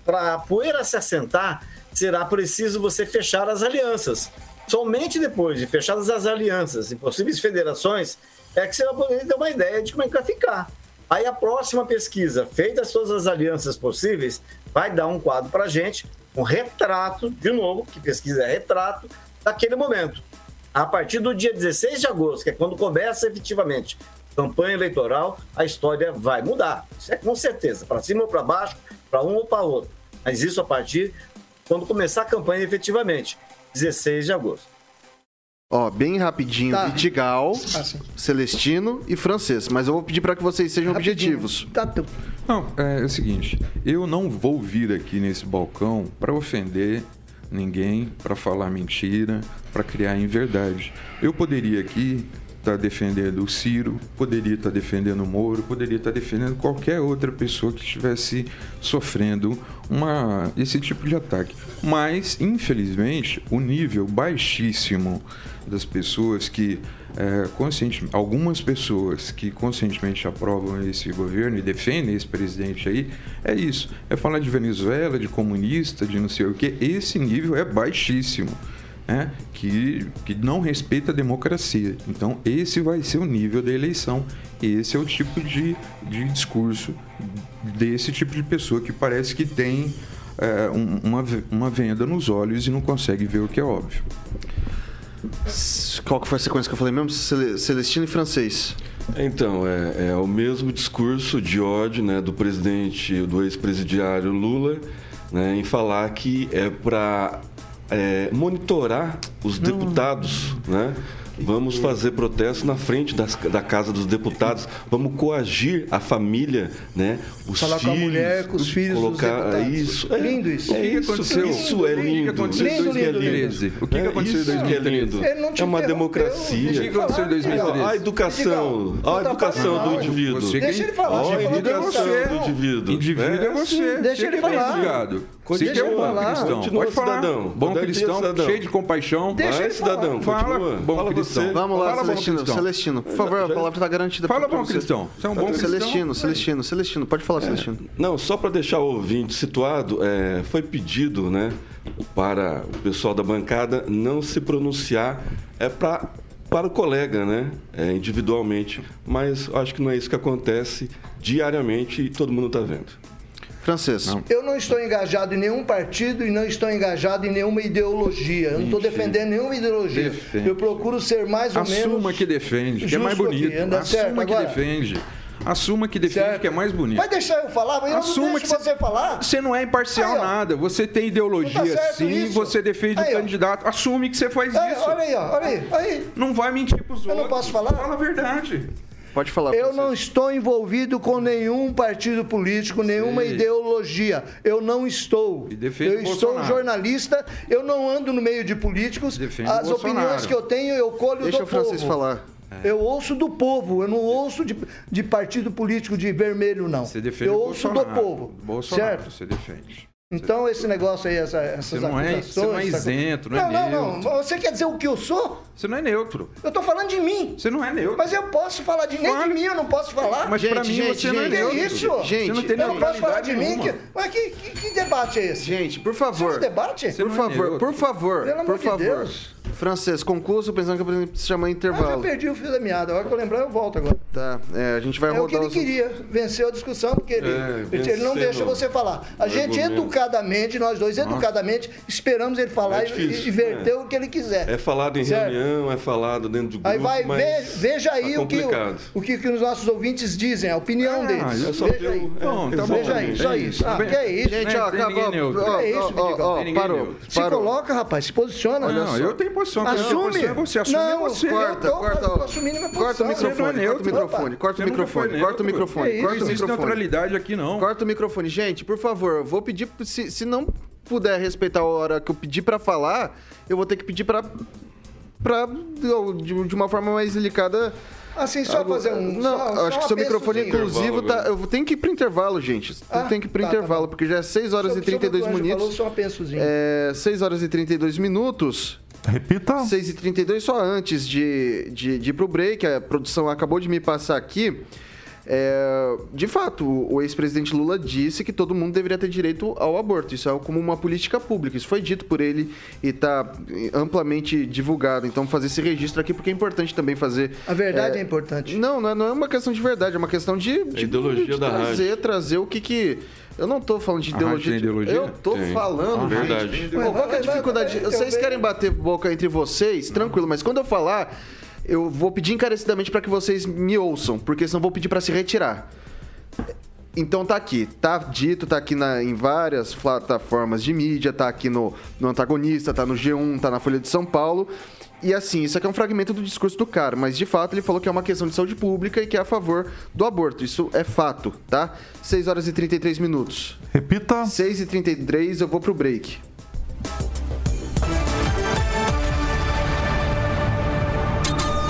Speaker 6: Para a poeira se assentar, será preciso você fechar as alianças. Somente depois de fechadas as alianças e possíveis federações, é que você vai poder ter uma ideia de como é que vai ficar. Aí a próxima pesquisa, feitas todas as alianças possíveis, vai dar um quadro para a gente, um retrato, de novo, que pesquisa é retrato, daquele momento. A partir do dia 16 de agosto, que é quando começa efetivamente campanha eleitoral, a história vai mudar. Isso é com certeza, para cima ou para baixo, para um ou para outro. Mas isso a partir quando começar a campanha efetivamente, 16 de agosto.
Speaker 1: Ó, bem rapidinho, tá. Vidigal, ah, Celestino e francês. Mas eu vou pedir para que vocês sejam rapidinho. objetivos.
Speaker 3: Tá, tá. Não, é, é o seguinte, eu não vou vir aqui nesse balcão para ofender ninguém, para falar mentira, para criar inverdade. Eu poderia aqui estar tá defendendo o Ciro, poderia estar tá defendendo o Moro, poderia estar tá defendendo qualquer outra pessoa que estivesse sofrendo uma, esse tipo de ataque. Mas, infelizmente, o nível baixíssimo das pessoas que é, conscientemente, algumas pessoas que conscientemente aprovam esse governo e defendem esse presidente aí, é isso. É falar de Venezuela, de comunista, de não sei o que. Esse nível é baixíssimo né, que, que não respeita a democracia. Então, esse vai ser o nível da eleição. Esse é o tipo de, de discurso desse tipo de pessoa que parece que tem é, uma, uma venda nos olhos e não consegue ver o que é óbvio.
Speaker 1: Qual que foi a sequência que eu falei mesmo? Celestino e francês.
Speaker 2: Então, é, é o mesmo discurso de ódio né, do presidente, do ex-presidiário Lula, né, em falar que é para é, monitorar os deputados, né? Vamos fazer protesto na frente das, da Casa dos Deputados. Vamos coagir a família, né?
Speaker 4: Os Falar filhos, com a mulher, com os filhos colocar
Speaker 2: dos deputados. isso.
Speaker 4: É, lindo isso.
Speaker 2: É isso, aconteceu? Isso é lindo. O que aconteceu em
Speaker 3: 2013? O que,
Speaker 2: é,
Speaker 3: aconteceu em 2013?
Speaker 2: É uma democracia.
Speaker 3: O que aconteceu em 2013?
Speaker 2: A educação. A educação do indivíduo.
Speaker 4: Deixa ele falar.
Speaker 2: A educação do indivíduo.
Speaker 3: Indivíduo é você.
Speaker 4: Deixa ele falar.
Speaker 3: Você que é um bom cristão. Pode falar. Cidadão. Bom cristão, cheio de compaixão.
Speaker 2: Deixa ele cidadão.
Speaker 3: Fala, bom cristão.
Speaker 1: Vamos lá, Celestino. Celestino, por favor, a palavra está garantida.
Speaker 3: Fala, bom cristão. Você é um bom
Speaker 1: cristão. Celestino, Celestino, Celestino. Pode falar, Celestino.
Speaker 2: Não, só para deixar o ouvinte situado, é, foi pedido, né, para o pessoal da bancada não se pronunciar é para para o colega, né, é, individualmente. Mas acho que não é isso que acontece diariamente e todo mundo está vendo.
Speaker 1: Francês.
Speaker 4: Não. Eu não estou engajado em nenhum partido e não estou engajado em nenhuma ideologia. Eu não estou defendendo nenhuma ideologia. Defende. Eu procuro ser mais ou
Speaker 3: Assuma
Speaker 4: menos.
Speaker 3: Assuma que defende, que é mais bonito. Assuma certo. que Agora, defende. Assuma que defende certo. que é mais bonito.
Speaker 4: Vai deixar eu falar, mas eu Assuma não deixo que você falar.
Speaker 3: Você não é imparcial aí, nada. Você tem ideologia tá sim, isso. você defende aí, o candidato. Assume que você faz
Speaker 4: aí,
Speaker 3: isso.
Speaker 4: Olha aí, ó, olha aí, aí.
Speaker 3: Não vai mentir pros
Speaker 4: eu
Speaker 3: outros.
Speaker 4: Eu não posso falar?
Speaker 3: Fala a verdade.
Speaker 1: Pode falar.
Speaker 4: Eu não estou envolvido com nenhum partido político, nenhuma Sim. ideologia. Eu não estou. eu estou jornalista, eu não ando no meio de políticos. Defende As opiniões que eu tenho, eu colho
Speaker 1: Deixa
Speaker 4: do
Speaker 1: o Francisco
Speaker 4: povo.
Speaker 1: falar.
Speaker 4: É. Eu ouço do povo, eu não ouço de, de partido político de vermelho, não.
Speaker 3: Você defende
Speaker 4: eu ouço do povo.
Speaker 3: Bolsonaro,
Speaker 4: certo?
Speaker 3: você defende.
Speaker 4: Então, esse negócio aí, essa, essas
Speaker 3: você não é, Você não é isento, não,
Speaker 4: não
Speaker 3: é neutro.
Speaker 4: Não, não, Você quer dizer o que eu sou?
Speaker 3: Você não é neutro.
Speaker 4: Eu tô falando de mim.
Speaker 3: Você não é neutro.
Speaker 4: Mas eu posso falar de... Nem de mim eu não posso falar.
Speaker 3: Mas gente, pra mim gente, você gente, não é neutro.
Speaker 4: Que isso?
Speaker 1: Gente,
Speaker 3: você não tem
Speaker 4: eu não posso falar de mim. Que... Mas que, que, que, debate é esse?
Speaker 1: Gente, por favor. Isso é um
Speaker 4: debate?
Speaker 1: Por favor, por favor, Pelo por favor. Deus. Francês, concurso, pensando que eu se chamar intervalo. Ah,
Speaker 4: eu perdi o fio da meada. Agora que eu lembrar, eu volto agora.
Speaker 1: Tá, é, a gente vai
Speaker 4: é
Speaker 1: rodar...
Speaker 4: É o que ele os... queria, venceu a discussão, porque ele, é, ele não deixa você falar. A gente, educadamente, nós dois, Nossa. educadamente, esperamos ele falar é e, e verter o que ele quiser.
Speaker 2: É falado em certo? reunião, é falado dentro do grupo,
Speaker 4: Aí vai,
Speaker 2: ve,
Speaker 4: veja aí tá o, que, o, que, que os nossos ouvintes dizem, a opinião ah, deles.
Speaker 2: É só
Speaker 4: veja
Speaker 2: aí.
Speaker 4: Bom, tá veja aí, só isso. Ah, que é isso?
Speaker 1: Gente, ó, acabou.
Speaker 4: É isso, Parou. Se coloca, rapaz, se posiciona.
Speaker 3: Não, eu tenho posição.
Speaker 4: Assume.
Speaker 3: Você assume
Speaker 4: não,
Speaker 3: você.
Speaker 1: Corta, corta, corta o microfone, corta o microfone, corta o microfone, corta o microfone, corta o microfone.
Speaker 3: neutralidade aqui não.
Speaker 1: Corta o microfone. Gente, por favor, vou pedir, se, se não puder respeitar a hora que eu pedi pra falar, eu vou ter que pedir pra, pra de, de uma forma mais delicada,
Speaker 4: Assim, só fazer um.
Speaker 1: Não,
Speaker 4: só,
Speaker 1: eu
Speaker 4: só
Speaker 1: acho que seu microfone inclusivo tá. Eu tenho que ir pro intervalo, gente.
Speaker 4: Ah,
Speaker 1: tem que ir pro
Speaker 4: tá, tá
Speaker 1: intervalo,
Speaker 4: bom.
Speaker 1: porque já é 6 horas
Speaker 4: Sobre-
Speaker 1: e 32
Speaker 4: sobre o que o Anjo
Speaker 1: minutos.
Speaker 4: Falou, só apensozinho.
Speaker 1: É, 6 horas e 32 minutos.
Speaker 7: Repita.
Speaker 1: 6 e 32 só antes de, de, de ir pro break, a produção acabou de me passar aqui. É, de fato, o ex-presidente Lula disse que todo mundo deveria ter direito ao aborto. Isso é como uma política pública. Isso foi dito por ele e está amplamente divulgado. Então, fazer esse registro aqui, porque é importante também fazer.
Speaker 4: A verdade é, importante.
Speaker 1: Não, não é, é uma questão de verdade, é uma questão de, de,
Speaker 2: ideologia
Speaker 1: de
Speaker 2: da
Speaker 1: trazer, trazer o que que. Eu não tô falando de
Speaker 3: rádio
Speaker 1: ideologia.
Speaker 3: ideologia?
Speaker 1: Eu tô
Speaker 2: Tem.
Speaker 1: falando,
Speaker 2: Ah,
Speaker 1: gente.
Speaker 2: verdade.
Speaker 1: Bom, qual que é a dificuldade? Vocês querem bater boca entre vocês? Tranquilo, mas quando eu falar, eu vou pedir encarecidamente para que vocês me ouçam, porque senão vou pedir para se retirar. Então tá aqui, tá dito, tá aqui na- em várias plataformas de mídia, tá aqui no, no Antagonista, tá no G1, tá na Folha de São Paulo. E assim, isso aqui é um fragmento do discurso do cara, mas de fato ele falou que é uma questão de saúde pública e que é a favor do aborto. Isso é fato, tá? 6 horas e 33 minutos.
Speaker 7: Repita.
Speaker 1: 6 e 33 eu vou pro break.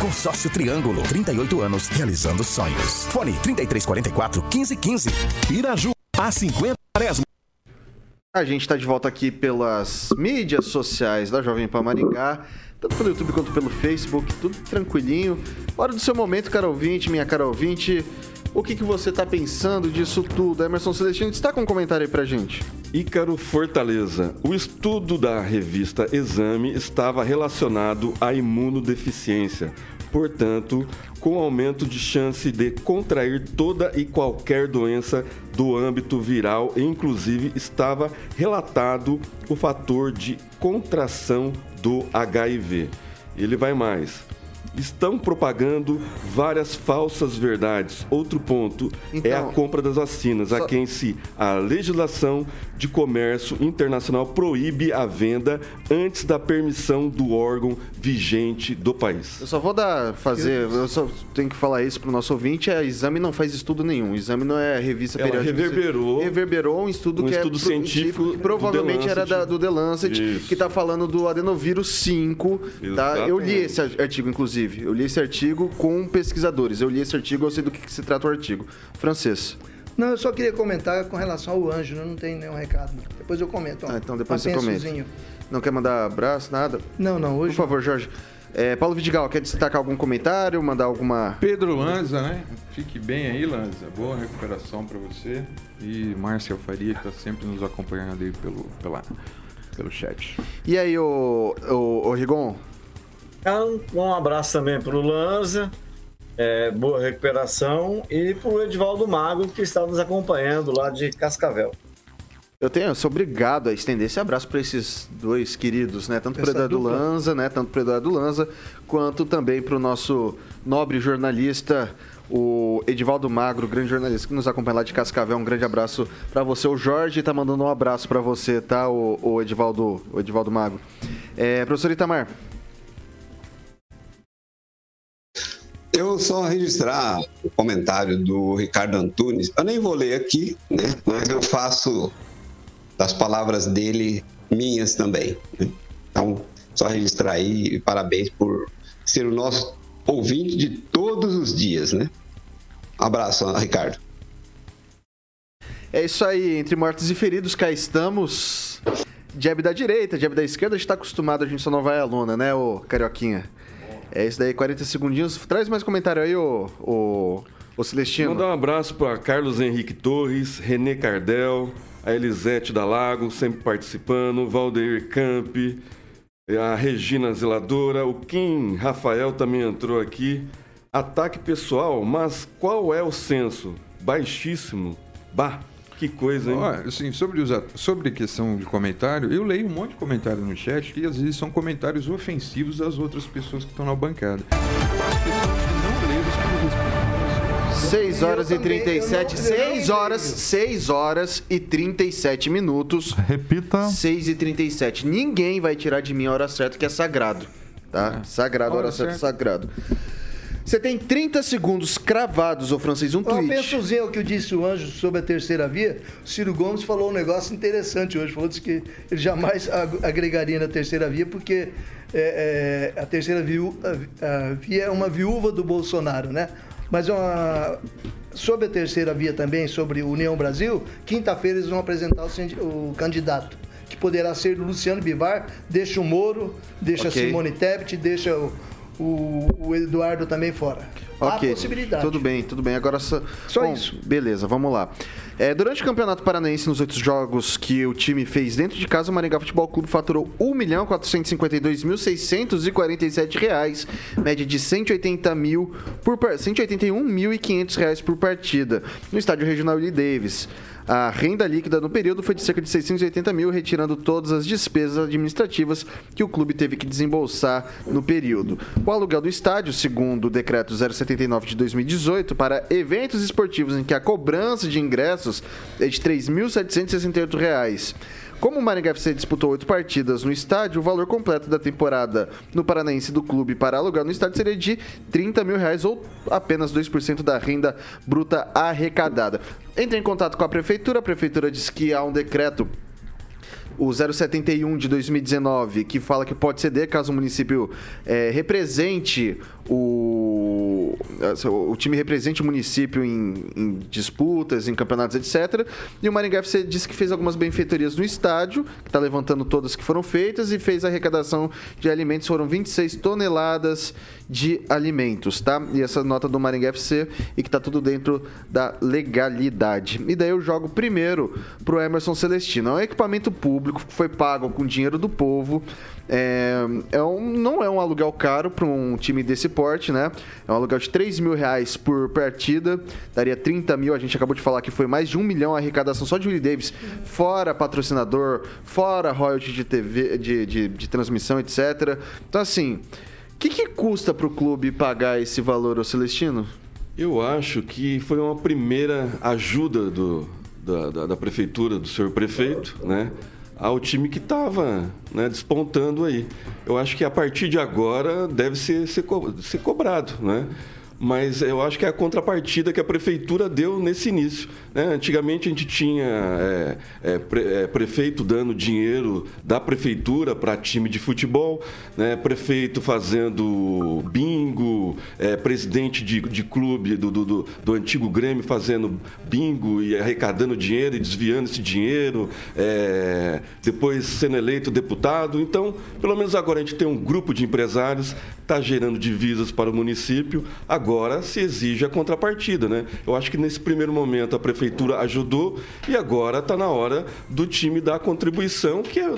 Speaker 9: Consórcio Triângulo, 38 anos, realizando sonhos. Fone 3344 1515.
Speaker 10: Piraju, há 50 Quaresma.
Speaker 1: A gente está de volta aqui pelas mídias sociais da Jovem Pan Maringá, tanto pelo YouTube quanto pelo Facebook, tudo tranquilinho. Hora do seu momento, cara ouvinte, minha cara ouvinte. O que, que você tá pensando disso tudo? Emerson Celestino, destaca um comentário aí pra gente.
Speaker 2: Ícaro Fortaleza. O estudo da revista Exame estava relacionado à imunodeficiência, portanto, com aumento de chance de contrair toda e qualquer doença do âmbito viral, e inclusive estava relatado o fator de contração do HIV. Ele vai mais. Estão propagando várias falsas verdades. Outro ponto é
Speaker 1: Então,
Speaker 2: a compra das vacinas, a
Speaker 1: só-
Speaker 2: quem se a legislação de comércio internacional proíbe a venda antes da permissão do órgão vigente do país.
Speaker 1: Eu só vou dar, fazer, eu só tenho que falar isso pro nosso ouvinte, a Exame não faz estudo nenhum. Exame não é revista
Speaker 2: Ela
Speaker 1: periódica.
Speaker 2: reverberou-
Speaker 1: reverberou um estudo
Speaker 2: um
Speaker 1: que
Speaker 2: estudo
Speaker 1: é
Speaker 2: científico
Speaker 1: que
Speaker 2: do
Speaker 1: provavelmente
Speaker 2: The
Speaker 1: era da- do The Lancet,
Speaker 2: Isso.
Speaker 1: que tá falando do adenovírus 5, tá? Eu li
Speaker 2: Exatamente.
Speaker 1: esse artigo, inclusive. Eu li esse artigo com pesquisadores. Eu li esse artigo, eu sei do que, que se trata o artigo. Francês.
Speaker 4: Não, eu só queria comentar com relação ao anjo, né? não tem nenhum recado. Depois eu comento. ó.
Speaker 1: Ah, então depois você comenta. Não quer mandar abraço, nada?
Speaker 4: Não, não, hoje.
Speaker 1: Por favor, Jorge. É, Paulo Vidigal, quer destacar algum comentário, mandar alguma...
Speaker 3: Pedro Lanza, né? Fique bem aí, Lanza. Boa recuperação pra você. E Márcia Faria, que tá sempre nos acompanhando aí pelo, pela, pelo chat.
Speaker 1: E aí, ô, ô Rigon?
Speaker 6: Então, um abraço também pro Lanza, é, boa recuperação, e pro Edivaldo Mago, que está nos acompanhando lá de Cascavel.
Speaker 1: Eu tenho, eu sou obrigado a estender esse abraço para esses dois queridos, né? Tanto para o Eduardo. Lanza, né? Tanto para o Eduardo Lanza, quanto também para o nosso nobre jornalista, o Edivaldo Magro, grande jornalista que nos acompanha lá de Cascavel. Um grande abraço para você. O Jorge tá mandando um abraço para você, tá? O, o Edivaldo, o Edivaldo Magro. É, professor Itamar.
Speaker 5: Eu só registrar o comentário do Ricardo Antunes. Eu nem vou ler aqui, né? Mas eu faço das palavras dele minhas também. né? Então, só registrar aí e parabéns por ser o nosso ouvinte de todos os dias, né? Abraço, Ricardo.
Speaker 1: É isso aí, entre mortos e feridos, cá estamos. Jab da direita, jab da esquerda, a gente tá acostumado, a gente só não vai aluna, né, ô Carioquinha? É isso daí, 40 segundinhos. Traz mais comentário aí, ô, ô, ô Celestino.
Speaker 2: Mandar um abraço para Carlos Henrique Torres, Renê Cardel, a Elisete da Lago, sempre participando, Valdeir Camp, a Regina Zeladora, o Kim Rafael também entrou aqui. Ataque pessoal, mas qual é o senso? Baixíssimo. Bah, que coisa, hein?
Speaker 3: Ó, assim, sobre, os, sobre questão de comentário, eu leio um monte de comentário no chat que às vezes são comentários ofensivos das outras pessoas que estão na bancada. Não ler os que eu respondo.
Speaker 1: 6 horas
Speaker 4: Eu
Speaker 1: e
Speaker 4: também,
Speaker 1: 37.
Speaker 4: eu não- eu não
Speaker 1: 6 horas, 6 horas e 37 minutos.
Speaker 7: Repita.
Speaker 1: 6 e 37. Ninguém vai tirar de mim a hora certa, que é sagrado. Tá? Sagrado, hora,
Speaker 3: Hora
Speaker 1: certa,
Speaker 3: certa.
Speaker 1: sagrado. Você tem 30 segundos cravados, ô francês, um
Speaker 4: Uma
Speaker 1: tweet.
Speaker 4: pensozinha ao que eu disse o Anjo sobre a terceira via. O Ciro Gomes falou um negócio interessante hoje. Falou que ele jamais ag- agregaria na terceira via, porque é, é, a terceira viu- a- a via é uma viúva do Bolsonaro, né? Mas uma- sobre a terceira via também, sobre União Brasil, quinta-feira eles vão apresentar o, o candidato. Que poderá ser Luciano Bivar, deixa o Moro, deixa
Speaker 1: Ok.
Speaker 4: a Simone Tebet, deixa o, o- o Eduardo também fora.
Speaker 1: Ok,
Speaker 4: possibilidade.
Speaker 1: tudo bem, tudo bem. Agora só,
Speaker 4: Só
Speaker 1: Bom,
Speaker 4: isso.
Speaker 1: Beleza, vamos lá. É, durante o Campeonato Paranaense, nos oito jogos que o time fez dentro de casa, o Maringá Futebol Clube faturou 1.452.647 reais, média de 180 mil por par- 181.500 reais por partida, no estádio regional Willie Davis. A renda líquida no período foi de cerca de 680 mil, retirando todas as despesas administrativas que o clube teve que desembolsar no período. O aluguel do estádio, segundo o decreto 079 de 2018, para eventos esportivos em que a cobrança de ingressos é de 3.768 reais. Como o Maringá FC disputou oito partidas no estádio, o valor completo da temporada no Paranaense do clube para alugar no estádio seria de 30 mil reais ou apenas 2% da renda bruta arrecadada. Entre em contato com a prefeitura, a prefeitura diz que há um decreto o 071 de 2019, que fala que pode ceder caso o município eh, represente o, o time represente o município em, em disputas, em campeonatos, etc. E o Maringá FC disse que fez algumas benfeitorias no estádio, que está levantando todas que foram feitas, e fez arrecadação de alimentos, foram 26 toneladas de alimentos, tá? E essa nota do Maringá FC e que tá tudo dentro da legalidade. E daí eu jogo primeiro pro Emerson Celestino. É um equipamento público que foi pago com dinheiro do povo. É, é um, não é um aluguel caro para um time desse porte, né? É um aluguel de 3 mil reais por partida, daria 30 mil. A gente acabou de falar que foi mais de um milhão a arrecadação só de Willie Davis, fora patrocinador, fora royalty de TV, de, de, de transmissão, etc. Então, assim, o que, que custa para o clube pagar esse valor, ô Celestino?
Speaker 2: Eu acho que foi uma primeira ajuda do, da, da, da prefeitura, do senhor prefeito, né? Ao time que estava né, despontando aí. Eu acho que a partir de agora deve ser, ser, co- ser cobrado, né? Mas eu acho que é a contrapartida que a prefeitura deu nesse início. né? Antigamente a gente tinha é, é, pre- é, prefeito dando dinheiro da prefeitura para time de futebol, né? prefeito fazendo bingo, é, presidente de, de clube do, do, do- do antigo Grêmio fazendo bingo e arrecadando dinheiro e desviando esse dinheiro, é, depois sendo eleito deputado. Então, pelo menos agora a gente tem um grupo de empresários está gerando divisas para o município, agora se exige a contrapartida, né? Eu acho que nesse primeiro momento a prefeitura ajudou e agora está na hora do time dar a contribuição, que é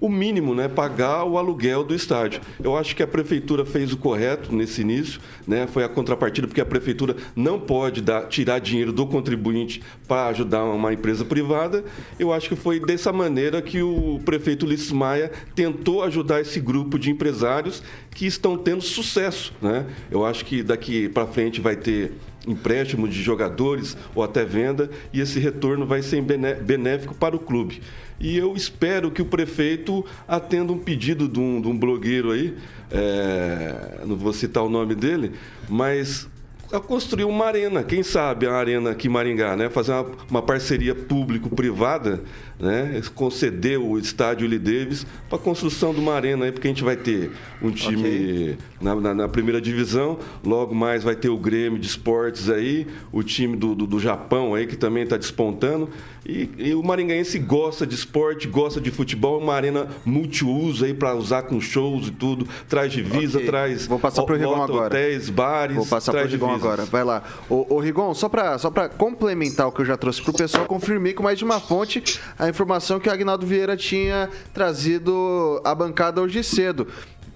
Speaker 2: o mínimo, né? Pagar o aluguel do estádio. Eu acho que a prefeitura fez o correto nesse início, né? Foi a contrapartida, porque a prefeitura não pode dar, tirar dinheiro do contribuinte para ajudar uma empresa privada. Eu acho que foi dessa maneira que o prefeito Ulisses Maia tentou ajudar esse grupo de empresários que estão tendo sucesso. Né? Eu acho que daqui para frente vai ter empréstimo de jogadores ou até venda e esse retorno vai ser bené- benéfico para o clube. E eu espero que o prefeito atenda um pedido de um, de um blogueiro aí, é, não vou citar o nome dele, mas a construir uma arena, quem sabe a arena aqui em Maringá, né? Fazer uma, uma parceria público-privada, né? Conceder o estádio Lee Davis para a construção de uma arena aí, porque a gente vai ter um time na, na- na primeira divisão, logo mais vai ter o Grêmio de esportes aí, o time do, do, do Japão aí, que também está despontando. E, e o maringaense gosta de esporte, gosta de futebol, uma arena multiuso aí para usar com shows e tudo, traz divisa,
Speaker 1: Ok.
Speaker 2: traz
Speaker 1: Vou passar pro Rigon agora.
Speaker 2: hotéis, bares,
Speaker 1: Vou passar pro Rigon
Speaker 2: divisas.
Speaker 1: agora. Vai lá. Ô, ô Rigon, só pra, só pra complementar o que eu já trouxe pro pessoal, confirmei com mais de uma fonte a informação que o Agnaldo Vieira tinha trazido à bancada hoje cedo.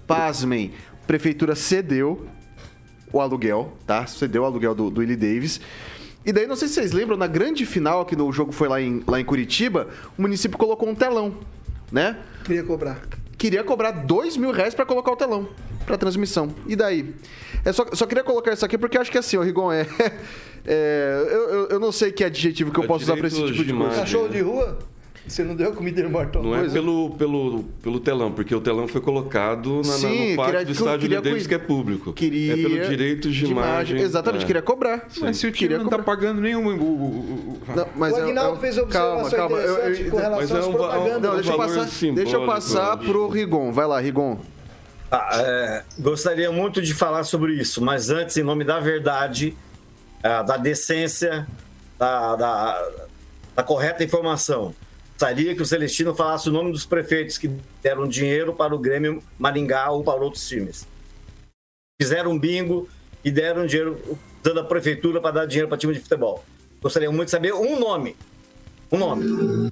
Speaker 1: Pasmem, a prefeitura cedeu o aluguel, tá? Cedeu o aluguel do, do Willie Davis. E daí, não sei se vocês lembram, na grande final, que no jogo foi lá em, lá em Curitiba, o município colocou um telão, né?
Speaker 4: Queria cobrar.
Speaker 1: queria cobrar dois mil reais pra colocar o telão pra transmissão. E daí? É só, só queria colocar isso aqui porque eu acho que assim, o Rigon é. É, eu, eu, eu não sei que adjetivo que eu
Speaker 2: É
Speaker 1: posso usar pra esse tipo de
Speaker 2: de
Speaker 1: coisa.
Speaker 4: Cachorro de rua? Você não deu comida de mortão?
Speaker 2: Não é pelo, pelo, pelo telão, porque o telão foi colocado na, na-
Speaker 1: Sim,
Speaker 2: no pátio
Speaker 1: queria-
Speaker 2: do estádio
Speaker 1: queria
Speaker 2: Davis, que é público.
Speaker 1: Queria
Speaker 2: é pelo direito de, imagem.
Speaker 1: Exatamente,
Speaker 2: é.
Speaker 1: queria cobrar.
Speaker 3: Mas se o time não tá pagando nenhum. o- o- o-
Speaker 1: Não, mas
Speaker 4: o
Speaker 1: é-
Speaker 4: Aguinaldo
Speaker 1: é-
Speaker 4: fez uma
Speaker 1: calma,
Speaker 4: observação
Speaker 1: calma. eu-
Speaker 4: interessante
Speaker 1: eu-
Speaker 4: com relação
Speaker 2: Mas é
Speaker 4: às
Speaker 2: um-
Speaker 4: propagandas.
Speaker 1: Não, deixa eu passar, deixa eu passar
Speaker 2: acho.
Speaker 1: pro Rigon. Vai lá, Rigon.
Speaker 6: Ah, é, gostaria muito de falar sobre isso, mas antes, em nome da verdade, ah, da decência, da, da- da correta informação, gostaria que o Celestino falasse o nome dos prefeitos que deram dinheiro para o Grêmio Maringá ou para outros times. Fizeram um bingo e deram dinheiro usando a prefeitura para dar dinheiro para time de futebol. Gostaria muito de saber um nome. Um nome.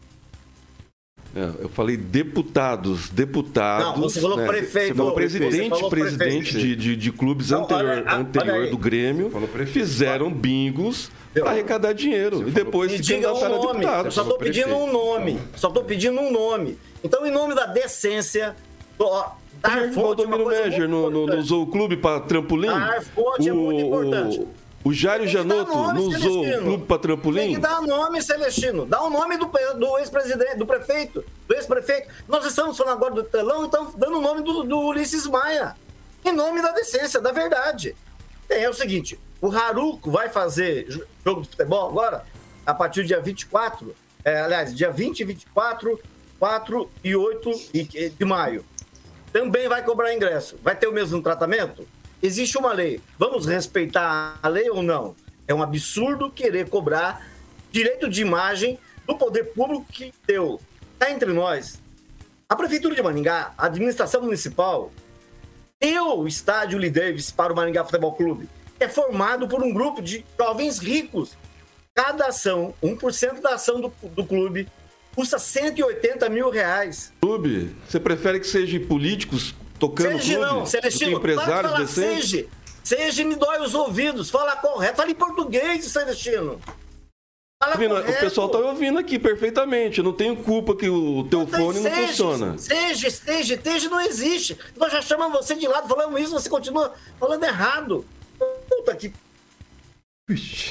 Speaker 2: É, eu falei deputados, deputados.
Speaker 6: Não, você falou
Speaker 2: né?
Speaker 6: prefeito.
Speaker 2: Você falou
Speaker 6: Você
Speaker 2: presidente,
Speaker 6: falou
Speaker 2: presidente
Speaker 6: prefeito.
Speaker 2: de, de, de clubes
Speaker 6: Não,
Speaker 2: anterior,
Speaker 6: olha, olha
Speaker 2: anterior
Speaker 6: aí.
Speaker 2: do Grêmio fizeram bingos para arrecadar dinheiro. E depois se
Speaker 6: diga um
Speaker 2: candidataram a
Speaker 6: nome.
Speaker 2: deputado.
Speaker 6: Eu só tô pedindo um nome. Só tô pedindo um nome. Então, em nome da decência, ó, dar
Speaker 2: O
Speaker 6: fonte é uma
Speaker 2: Valdomiro Menger não, usou o clube para trampolim?
Speaker 6: Dar fonte é muito importante.
Speaker 2: O, o Jairo
Speaker 6: Tem
Speaker 2: Janotto
Speaker 6: nome,
Speaker 2: não usou o clube para
Speaker 6: Tem
Speaker 2: trampolim?
Speaker 6: que dar nome, Celestino. Dá o nome do, do ex-presidente, do prefeito, do ex-prefeito. Nós estamos falando agora do telão e estamos dando o nome do, do Ulisses Maia. Em nome da decência, da verdade. É, é o seguinte, o Haruco vai fazer jo- jogo de futebol agora, a partir do dia 24, é, aliás, dia 20 e 24, 4 e 8 de de maio. Também vai cobrar ingresso. Vai ter o mesmo tratamento? Existe uma lei. Vamos respeitar a lei ou não? É um absurdo querer cobrar direito de imagem do poder público que deu. Está entre nós. A Prefeitura de Maringá, a administração municipal, deu o estádio Lee Davis para o Maringá Futebol Clube. É formado por um grupo de jovens ricos. Cada ação, 1% da ação do, do clube, custa 180 mil reais.
Speaker 2: Clube? Você prefere que seja políticos tocando
Speaker 6: Seja
Speaker 2: clube?
Speaker 6: não, Celestino, para de falar
Speaker 2: decentes?
Speaker 6: seja. Seja me dói os ouvidos. Fala correto. Fala em português, Celestino. Fala
Speaker 2: Tá? O
Speaker 6: correto.
Speaker 2: pessoal tá ouvindo aqui perfeitamente. Não tenho culpa que o teu
Speaker 6: Então,
Speaker 2: fone não
Speaker 6: seja,
Speaker 2: funciona.
Speaker 6: Seja, esteja, esteja, não existe. Nós já chamamos você de lado, falamos isso, você continua falando errado. Puta que.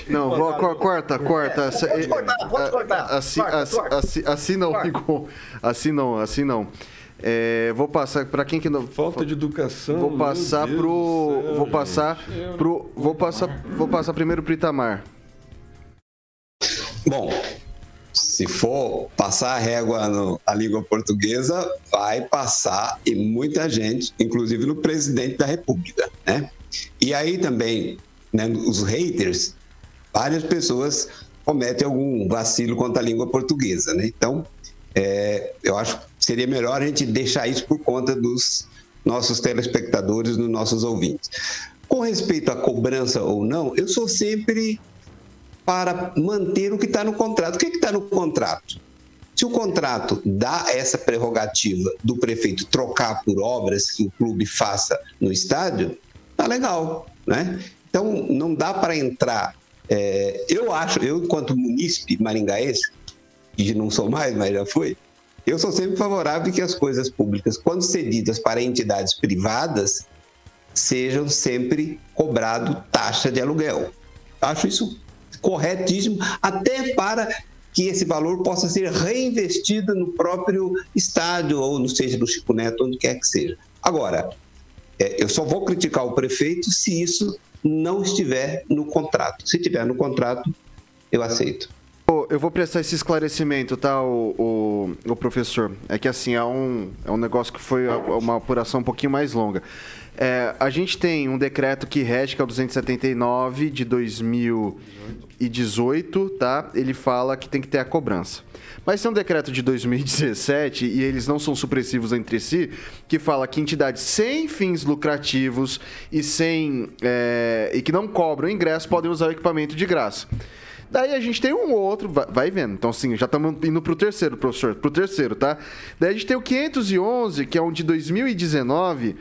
Speaker 1: Não, vou, cor- corta, corta.
Speaker 6: É, pode cortar, pode cortar.
Speaker 1: Assim,
Speaker 6: Corta,
Speaker 1: assim,
Speaker 6: corta.
Speaker 1: assim, assim não, Rigon. Assim não, assim não. É, vou passar para quem que não.
Speaker 2: Falta de educação.
Speaker 1: Vou passar pro.
Speaker 2: céu,
Speaker 1: vou passar
Speaker 2: gente.
Speaker 1: pro. Vou passar, vou passar primeiro pro Itamar.
Speaker 5: Bom, se for passar a régua no- a língua portuguesa, vai passar e muita gente, inclusive no presidente da República, né? E aí também, né, os haters, várias pessoas cometem algum vacilo contra a língua portuguesa, né? Então, é, eu acho que seria melhor a gente deixar isso por conta dos nossos telespectadores, dos nossos ouvintes. Com respeito à cobrança ou não, eu sou sempre para manter o que está no contrato. O que está no contrato? Se o contrato dá essa prerrogativa do prefeito trocar por obras que o clube faça no estádio, tá legal, né? Então não dá para entrar. é, eu acho, eu enquanto munícipe maringaense, que não sou mais, mas já fui, eu sou sempre favorável que as coisas públicas, quando cedidas para entidades privadas, sejam sempre cobrado taxa de aluguel. Acho isso corretíssimo, até para que esse valor possa ser reinvestido no próprio estádio, ou no seja do Chico Neto, onde quer que seja. Agora, é, eu só vou criticar o prefeito se isso não estiver no contrato. Se tiver no contrato, eu aceito.
Speaker 1: Pô, eu vou prestar esse esclarecimento, tá, o, o, o professor? É que assim, é um, é um negócio que foi uma apuração um pouquinho mais longa. É, a gente tem um decreto que rege, que é o 279 de 2018, tá? Ele fala que tem que ter a cobrança. Mas tem um decreto de 2017, e eles não são supressivos entre si, que fala que entidades sem fins lucrativos e sem. é, e que não cobram ingresso podem usar o equipamento de graça. Daí a gente tem um outro, vai, vendo. Então, sim, já estamos indo pro terceiro, professor, pro terceiro, tá? Daí a gente tem o 511, que é um de 2019.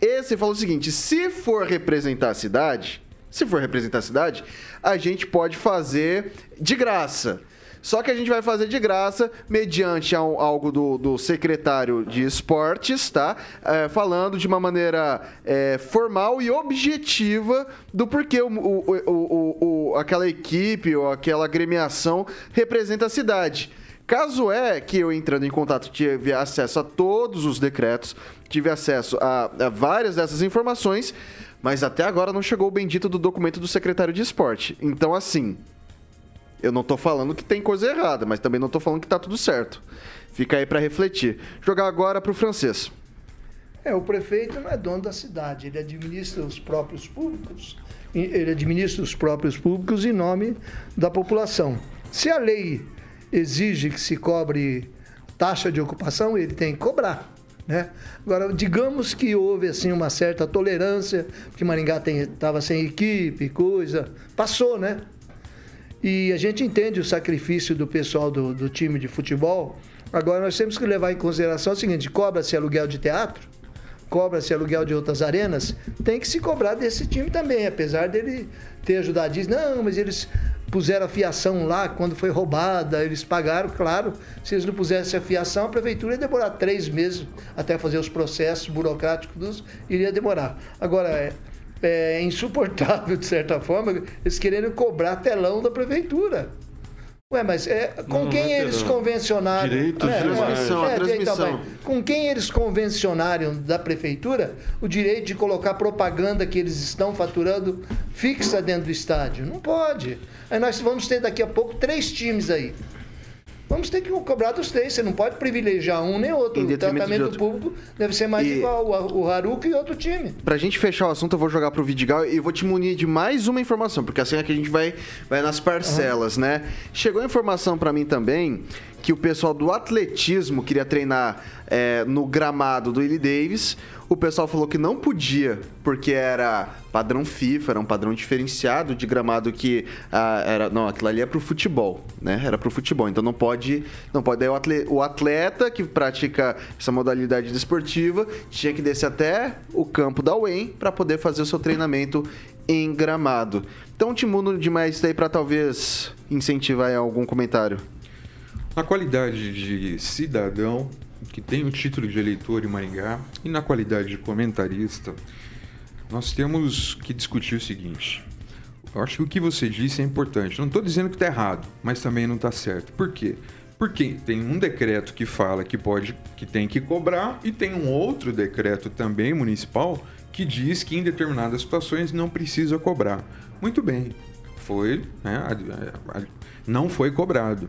Speaker 1: Esse fala o seguinte: se for representar a cidade, se for representar a cidade, a gente pode fazer de graça. Só que a gente vai fazer de graça, mediante al- algo do, do secretário de esportes, tá? É, falando de uma maneira é, formal e objetiva do porquê o- o- o- aquela equipe ou aquela agremiação representa a cidade. Caso é que eu entrando em contato tive acesso a todos os decretos, tive acesso a, a várias dessas informações, mas até agora não chegou o bendito do documento do secretário de esporte. Então, assim, eu não tô falando que tem coisa errada, mas também não tô falando que tá tudo certo. Fica aí pra refletir. Jogar agora pro francês.
Speaker 4: É, o prefeito não é dono da cidade, ele administra os próprios públicos, ele administra os próprios públicos em nome da população. Se a lei exige que se cobre taxa de ocupação, ele tem que cobrar. Né? Agora, digamos que houve assim uma certa tolerância, porque Maringá estava sem equipe, coisa, passou, né? E a gente entende o sacrifício do pessoal do, do time de futebol. Agora, nós temos que levar em consideração o seguinte: cobra-se aluguel de teatro, cobra-se aluguel de outras arenas, tem que se cobrar desse time também, apesar dele ter ajudado. Diz, não, mas eles puseram a fiação lá quando foi roubada, eles pagaram, claro. Se eles não pusessem a fiação, a prefeitura ia demorar três meses até fazer os processos burocráticos, iria demorar. Agora, é, é insuportável, de certa forma, eles querendo cobrar telão da prefeitura. Ué, mas é, com
Speaker 2: Não,
Speaker 4: quem
Speaker 2: não é
Speaker 4: eles convencionaram?
Speaker 2: Direito de
Speaker 4: é,
Speaker 1: transmissão, a
Speaker 4: direito
Speaker 1: transmissão.
Speaker 4: Com quem eles convencionaram da prefeitura o direito de colocar propaganda que eles estão faturando fixa dentro do estádio? Não pode. Aí nós vamos ter daqui a pouco três times aí. Vamos ter que cobrar dos três. Você não pode privilegiar um nem outro. O tratamento
Speaker 1: outro.
Speaker 4: público deve ser mais
Speaker 1: E-
Speaker 4: igual o, Haruka e outro time.
Speaker 1: Pra gente fechar o assunto, eu vou jogar pro Vidigal e vou te munir de mais uma informação, porque assim é que a gente vai, vai nas parcelas, né? Chegou a informação pra mim também que o pessoal do atletismo queria treinar é, no gramado do Willie Davis. O pessoal falou que não podia, porque era padrão FIFA, era um padrão diferenciado de gramado que ah, era. Não, aquilo ali é pro futebol, né? Era pro futebol. Então não pode. Não pode. Daí o atle- o atleta que pratica essa modalidade desportiva tinha que descer até o campo da UEM para poder fazer o seu treinamento em gramado. Então te mudo demais daí para talvez incentivar aí algum comentário.
Speaker 3: Na qualidade de cidadão que tem o título de eleitor em Maringá e na qualidade de comentarista, nós temos que discutir o seguinte. Eu acho que o que você disse é importante. Não estou dizendo que está errado, mas também não está certo. Por quê? Porque tem um decreto que fala que pode, que tem que cobrar e tem um outro decreto também municipal que diz que em determinadas situações não precisa cobrar. Muito bem, foi, né, não foi cobrado.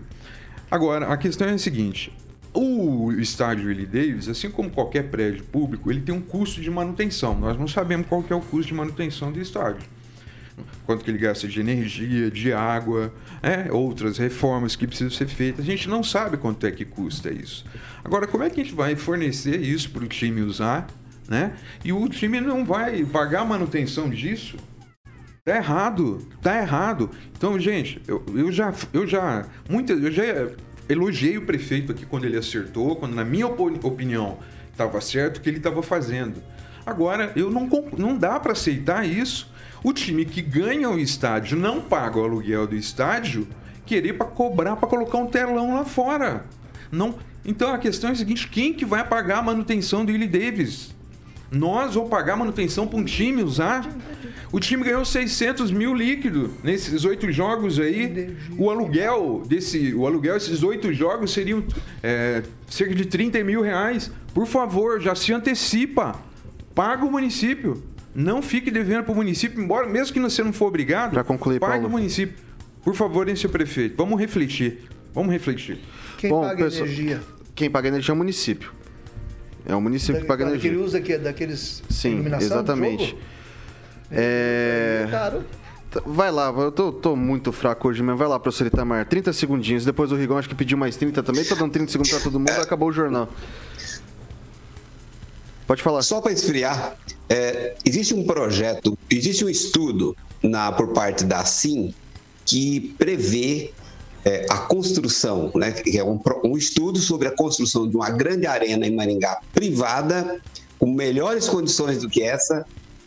Speaker 3: Agora, a questão é a seguinte: o estádio Willie Davis, assim como qualquer prédio público, ele tem um custo de manutenção. Nós não sabemos qual é o custo de manutenção do estádio. Quanto que ele gasta de energia, de água, é, outras reformas que precisam ser feitas. A gente não sabe quanto é que custa isso. Agora, como é que a gente vai fornecer isso para o time usar, né? E o time não vai pagar a manutenção disso? Tá errado, tá errado. Então, gente, eu, eu já, eu já, muitas, eu já elogiei o prefeito aqui quando ele acertou, quando na minha opinião estava certo o que ele estava fazendo. Agora, eu não, não dá para aceitar isso. O time que ganha o estádio não paga o aluguel do estádio, querer para cobrar para colocar um telão lá fora. Não. Então a questão é a seguinte: quem que vai pagar a manutenção do Willie Davis? Nós vamos pagar manutenção para um time usar? O time ganhou 600 mil líquido nesses oito jogos aí. O aluguel desse, o aluguel desses oito jogos seriam é, cerca de 30 mil reais. Por favor, já se antecipa. Paga o município. Não fique devendo para o município, embora mesmo que você não for obrigado.
Speaker 1: Pra concluir,
Speaker 3: pague
Speaker 1: Paulo.
Speaker 3: o município. Por favor, hein, seu prefeito. Vamos refletir. Vamos refletir.
Speaker 4: Quem
Speaker 1: Bom,
Speaker 4: paga
Speaker 1: pessoal,
Speaker 4: energia?
Speaker 1: Quem paga energia é o município. É o município que paga
Speaker 4: Que
Speaker 1: energia.
Speaker 4: ele usa aqui, daqueles
Speaker 1: Sim, exatamente. É...
Speaker 4: Caro.
Speaker 1: T- Vai lá, eu tô, tô muito fraco hoje mesmo. Vai lá, professor Itamar. 30 segundinhos. Depois o Rigon acho que pediu mais 30 também. Tô dando 30 segundos pra todo mundo. Acabou o jornal. Pode falar.
Speaker 5: Só para esfriar, é, existe um projeto, existe um estudo na, por parte da SIM que prevê é, a construção, né, que é um, um estudo sobre a construção de uma grande arena em Maringá privada, com melhores condições do que essa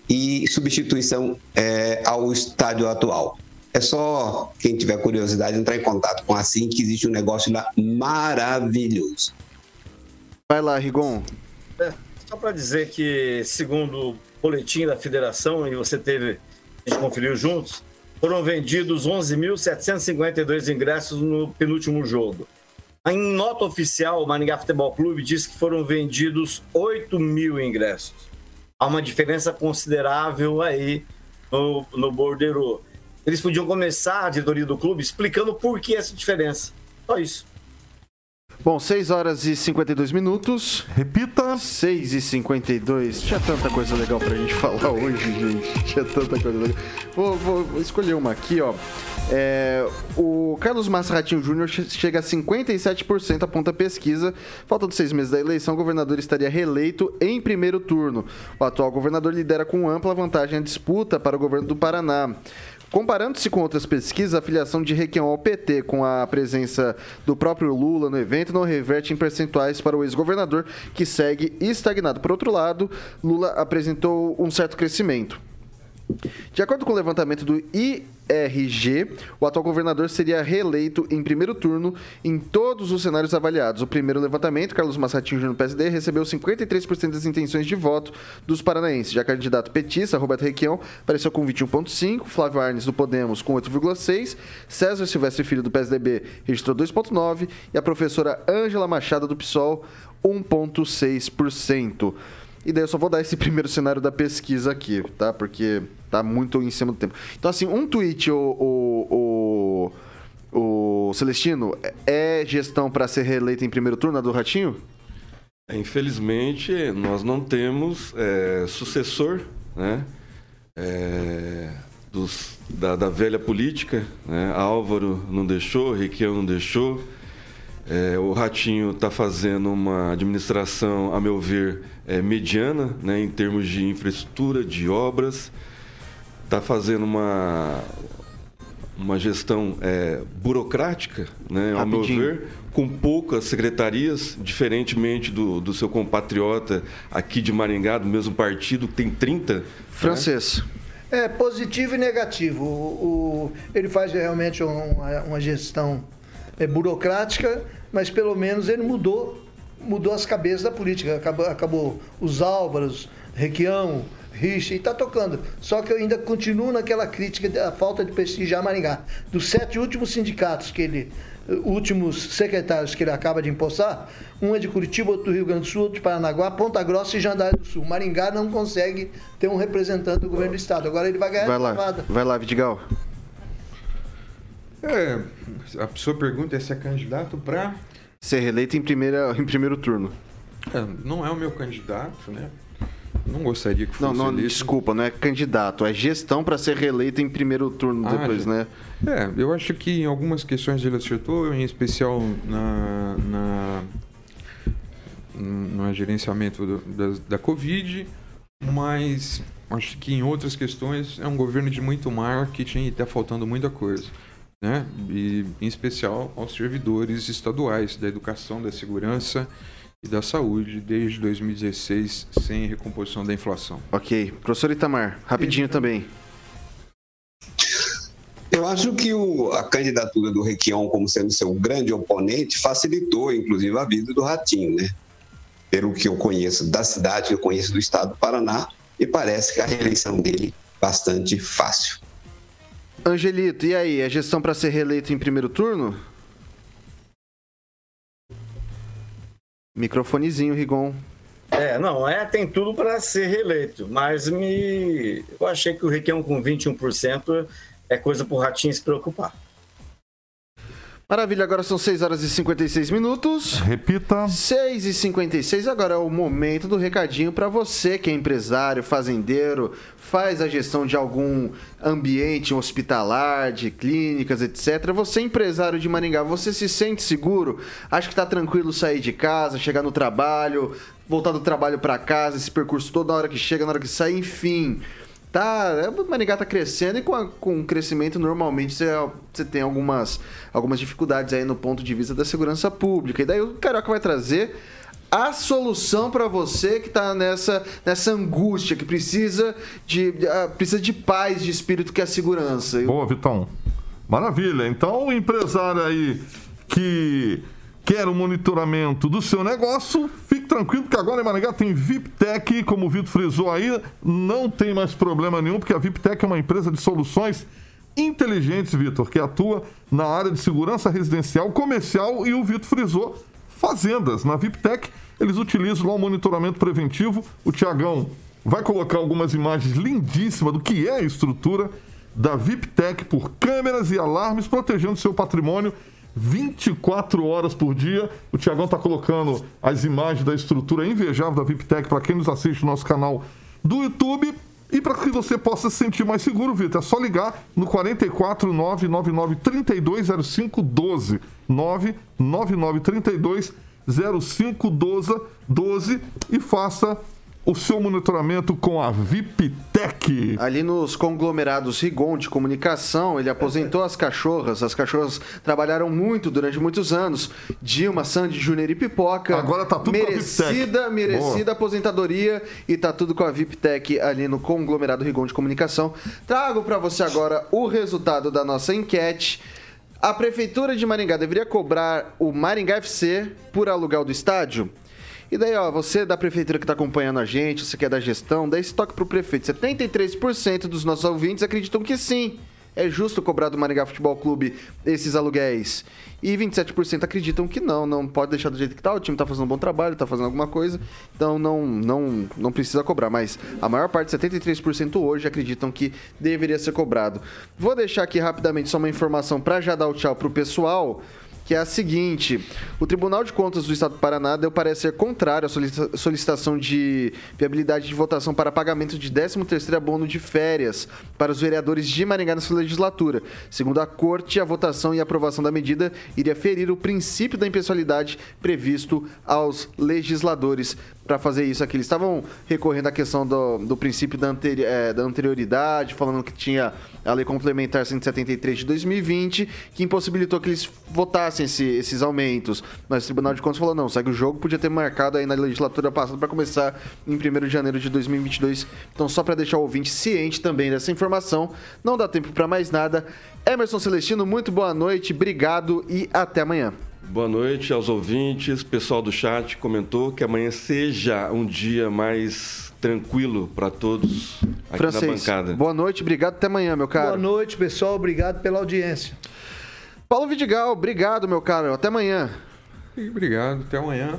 Speaker 5: e substituição é, ao estádio atual. É só quem tiver curiosidade entrar em contato com a Sim, que existe um negócio lá maravilhoso.
Speaker 1: Vai lá, Rigon.
Speaker 6: É, só para dizer que, segundo o boletim da federação, e você teve, a gente conferiu juntos, foram vendidos 11.752 ingressos no penúltimo jogo. Em nota oficial, o Maringá Futebol Clube diz que foram vendidos 8 mil ingressos. Há uma diferença considerável aí no, no bordeiro. Eles podiam começar a diretoria do clube explicando por que essa diferença. Só isso.
Speaker 1: Bom, 6 horas e 52 minutos.
Speaker 7: Repita.
Speaker 1: 6 e 52. Tinha tanta coisa legal pra gente falar hoje, gente. Tinha tanta coisa legal. Vou, vou, vou escolher uma aqui, ó. É, o Carlos Massa Ratinho Júnior chega a 57%, aponta a pesquisa. Faltando seis meses da eleição, o governador estaria reeleito em primeiro turno. O atual governador lidera com ampla vantagem a disputa para o governo do Paraná. Comparando-se com outras pesquisas, a filiação de Requião ao PT com a presença do próprio Lula no evento não reverte em percentuais para o ex-governador, que segue estagnado. Por outro lado, Lula apresentou um certo crescimento. De acordo com o levantamento do IRG, o atual governador seria reeleito em primeiro turno em todos os cenários avaliados. O primeiro levantamento, Carlos Massatinho Júnior, PSD, recebeu 53% das intenções de voto dos paranaenses. Já candidato petista, Roberto Requião, apareceu com 21,5%, Flávio Arnes, do Podemos, com 8,6%, César Silvestre Filho, do PSDB, registrou 2,9% e a professora Ângela Machado, do PSOL, 1,6%. E daí eu só vou dar esse primeiro cenário da pesquisa aqui, tá? Porque tá muito em cima do tempo. Então, assim, um tweet, o, o, o, o Celestino, é gestão para ser reeleita em primeiro turno, a do Ratinho?
Speaker 2: É, infelizmente, nós não temos é, sucessor, né? É, dos, da, da, velha política, né? Álvaro não deixou, Requião não deixou. É, o Ratinho está fazendo uma administração, a meu ver, é, mediana, né, em termos de infraestrutura, de obras. Está fazendo uma, uma gestão é, burocrática, né, ao meu ver, com poucas secretarias, diferentemente do, do seu compatriota aqui de Maringá, do mesmo partido, que tem 30. Né?
Speaker 1: Francês.
Speaker 4: Né? É positivo e negativo. O, o ele faz realmente uma, uma gestão é, burocrática, mas pelo menos ele mudou mudou as cabeças da política. Acabou, acabou os Álvaros, Requião, Richa, e está tocando. Só que eu ainda continuo naquela crítica da falta de prestigiar Maringá. Dos sete últimos sindicatos que ele. Últimos secretários que ele acaba de empossar, um é de Curitiba, outro do Rio Grande do Sul, outro de Paranaguá, Ponta Grossa e Jandaia do Sul. Maringá não consegue ter um representante do governo do estado. Agora ele vai ganhar
Speaker 1: vai lá, Vai lá, Vidigal.
Speaker 3: É, a pessoa pergunta se é candidato para
Speaker 1: ser reeleito em, primeira, em primeiro turno.
Speaker 3: É, não é o meu candidato, né? Não gostaria que fosse
Speaker 1: Não, não desculpa, não é candidato, é gestão para ser reeleito em primeiro turno ah, depois, né?
Speaker 3: É, eu acho que em algumas questões ele acertou, em especial na, na no gerenciamento do, da, da Covid, mas acho que em outras questões é um governo de muito marketing e está faltando muita coisa né? e em especial aos servidores estaduais da educação, da segurança e da saúde desde 2016 sem recomposição da inflação.
Speaker 1: Ok. Professor Itamar, rapidinho também.
Speaker 5: Eu acho que o, a candidatura do Requião como sendo seu grande oponente facilitou, inclusive, a vida do Ratinho, né? Pelo que eu conheço da cidade, que eu conheço do estado do Paraná, e parece que a reeleição dele bastante fácil.
Speaker 1: Angelito, e aí? É gestão para ser reeleito em primeiro turno? Microfonezinho, Rigon.
Speaker 6: É, não, é, tem tudo para ser reeleito, mas me eu achei que o Requião com 21% é coisa para o Ratinho se preocupar.
Speaker 1: Maravilha, agora são 6 horas e 56 minutos.
Speaker 7: Repita.
Speaker 1: 6 e 56, agora é o momento do recadinho para você que é empresário, fazendeiro, faz a gestão de algum ambiente hospitalar, de clínicas, etc. Você é empresário de Maringá, você se sente seguro? Acha que está tranquilo sair de casa, chegar no trabalho, voltar do trabalho para casa, esse percurso toda hora que chega, na hora que sai, enfim tá. É, o Maringá tá crescendo e com, a, com o crescimento, normalmente, você, tem algumas, algumas dificuldades aí no ponto de vista da segurança pública. E daí o Carioca vai trazer a solução para você que tá nessa, nessa angústia, que precisa de, ah, precisa de paz de espírito, que é a segurança.
Speaker 7: Boa, Vitão. Maravilha. Então, o empresário aí que quer o monitoramento do seu negócio, fique tranquilo que agora em Maringá tem VIPTech, como o Vitor frisou aí, não tem mais problema nenhum, porque a VIPTech é uma empresa de soluções inteligentes, Vitor, que atua na área de segurança residencial, comercial e o Vitor frisou, fazendas. Na VIPTech, eles utilizam lá o monitoramento preventivo. O Tiagão vai colocar algumas imagens lindíssimas do que é a estrutura da VIPTech por câmeras e alarmes protegendo seu patrimônio 24 horas por dia. O Tiagão está colocando as imagens da estrutura invejável da VIPTech para quem nos assiste no nosso canal do YouTube. E para que você possa se sentir mais seguro, Vitor, é só ligar no 44 999 32 0512 999 32 0512 12 e faça o seu monitoramento com a VIPTech.
Speaker 1: Ali nos conglomerados Rigon de comunicação, ele aposentou as cachorras. As cachorras trabalharam muito durante muitos anos. Dilma, Sandy, Júnior e Pipoca.
Speaker 7: Agora tá tudo com a
Speaker 1: merecida,
Speaker 7: VIPTech.
Speaker 1: merecida aposentadoria e tá tudo com a VIPTech ali no conglomerado Rigon de comunicação. Trago para você agora o resultado da nossa enquete. A prefeitura de Maringá deveria cobrar o Maringá FC por aluguel do estádio? E daí, ó, você da prefeitura que está acompanhando a gente, você que é da gestão, dá esse toque pro prefeito. 73% dos nossos ouvintes acreditam que sim. É justo cobrar do Maringá Futebol Clube esses aluguéis. E 27% acreditam que não, não pode deixar do jeito que tá. O time tá fazendo um bom trabalho, tá fazendo alguma coisa, então não, não, não precisa cobrar. Mas a maior parte, 73% hoje, acreditam que deveria ser cobrado. Vou deixar aqui rapidamente só uma informação para já dar o tchau pro pessoal que é a seguinte: o Tribunal de Contas do Estado do Paraná deu parecer contrário à solicita- solicitação de viabilidade de votação para pagamento de 13º abono de férias para os vereadores de Maringá nessa legislatura. Segundo a Corte, a votação e aprovação da medida iria ferir o princípio da impessoalidade previsto aos legisladores. Para fazer isso aqui, eles estavam recorrendo à questão do, do princípio da, anteri- eh, da anterioridade, falando que tinha a Lei Complementar 173 de 2020, que impossibilitou que eles votassem esse- esses aumentos. Mas o Tribunal de Contas falou: não, segue o jogo, podia ter marcado aí na legislatura passada para começar em 1 de janeiro de 2022. Então, só para deixar o ouvinte ciente também dessa informação, não dá tempo para mais nada. Emerson Celestino, muito boa noite, obrigado e até amanhã.
Speaker 2: Boa noite aos ouvintes. Pessoal do chat comentou que amanhã seja um dia mais tranquilo para todos aqui
Speaker 1: Francês,
Speaker 2: na bancada.
Speaker 1: boa noite, obrigado, até amanhã, meu
Speaker 4: Boa
Speaker 1: caro.
Speaker 4: noite, pessoal. Obrigado pela audiência.
Speaker 1: Paulo Vidigal, obrigado, meu caro, até amanhã.
Speaker 3: Obrigado, até amanhã.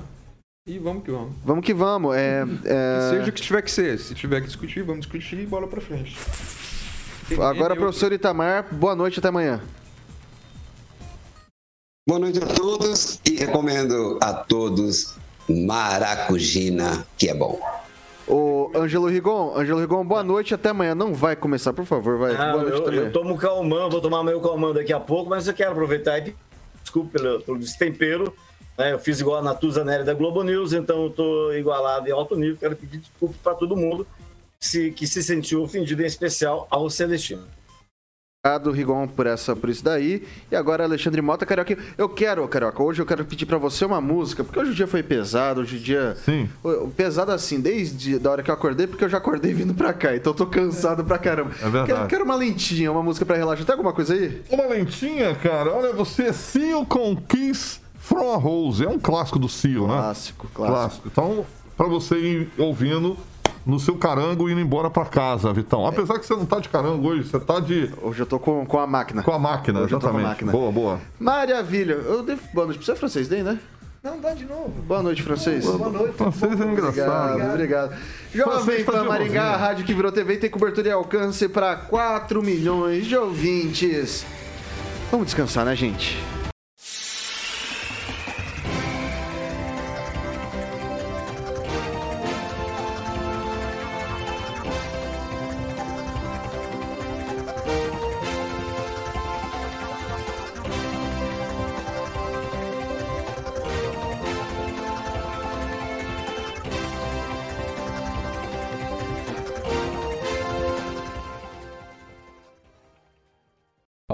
Speaker 3: E vamos que vamos.
Speaker 1: Vamos que vamos. É, é...
Speaker 3: Seja o que tiver que ser. Se tiver que discutir, vamos discutir e bola pra frente.
Speaker 1: Agora, professor Itamar, boa noite, até amanhã.
Speaker 5: Boa noite a todos e recomendo a todos Maracujina, que é bom.
Speaker 1: Ô, Ângelo Rigon, Ângelo Rigon, boa noite, até amanhã. Não vai começar, por favor, vai.
Speaker 6: Ah,
Speaker 1: boa noite
Speaker 6: eu,
Speaker 1: amanhã.
Speaker 6: eu tomo calmão, vou tomar meu calmão daqui a pouco, mas eu quero aproveitar e pedir desculpa pelo, pelo destempero. né? Eu fiz igual a Natuza Nery da Globo News, então eu tô igualado em alto nível. Quero pedir desculpa para todo mundo se, que se sentiu ofendido, em especial ao Celestino.
Speaker 1: Obrigado, Rigon, por, essa, por isso daí. E agora, Alexandre Mota, Carioca. Eu quero, Carioca, hoje eu quero pedir pra você uma música, porque hoje o dia foi pesado, hoje o dia.
Speaker 7: Sim.
Speaker 1: Pesado assim, desde a hora que eu acordei, porque eu já acordei vindo pra cá, então eu tô cansado pra caramba.
Speaker 7: É verdade.
Speaker 1: Quero, quero uma lentinha, uma música pra relaxar. Tem alguma coisa aí?
Speaker 7: Uma lentinha, cara. Olha, você, Seal com Kiss from a Rose. É um clássico do Seal, né?
Speaker 1: Clássico, clássico.
Speaker 7: Então, pra você ir ouvindo no seu carango e indo embora pra casa, Vitão. Apesar que você não tá de carango hoje, você tá de.
Speaker 1: Hoje eu tô com, com a máquina.
Speaker 7: Com a máquina,
Speaker 1: Hoje eu tô com a
Speaker 7: exatamente.
Speaker 1: máquina.
Speaker 7: Boa, boa.
Speaker 1: Maravilha. Eu devo... Boa noite você, francês, daí, né?
Speaker 4: Não, dá de novo.
Speaker 1: Boa noite, francês.
Speaker 4: Boa noite.
Speaker 7: Francês é engraçado.
Speaker 1: Obrigado, obrigado. Jovem
Speaker 7: tá
Speaker 1: Pan Maringá, a rádio que virou TV tem cobertura e alcance para 4 milhões de ouvintes. Vamos descansar, né, gente?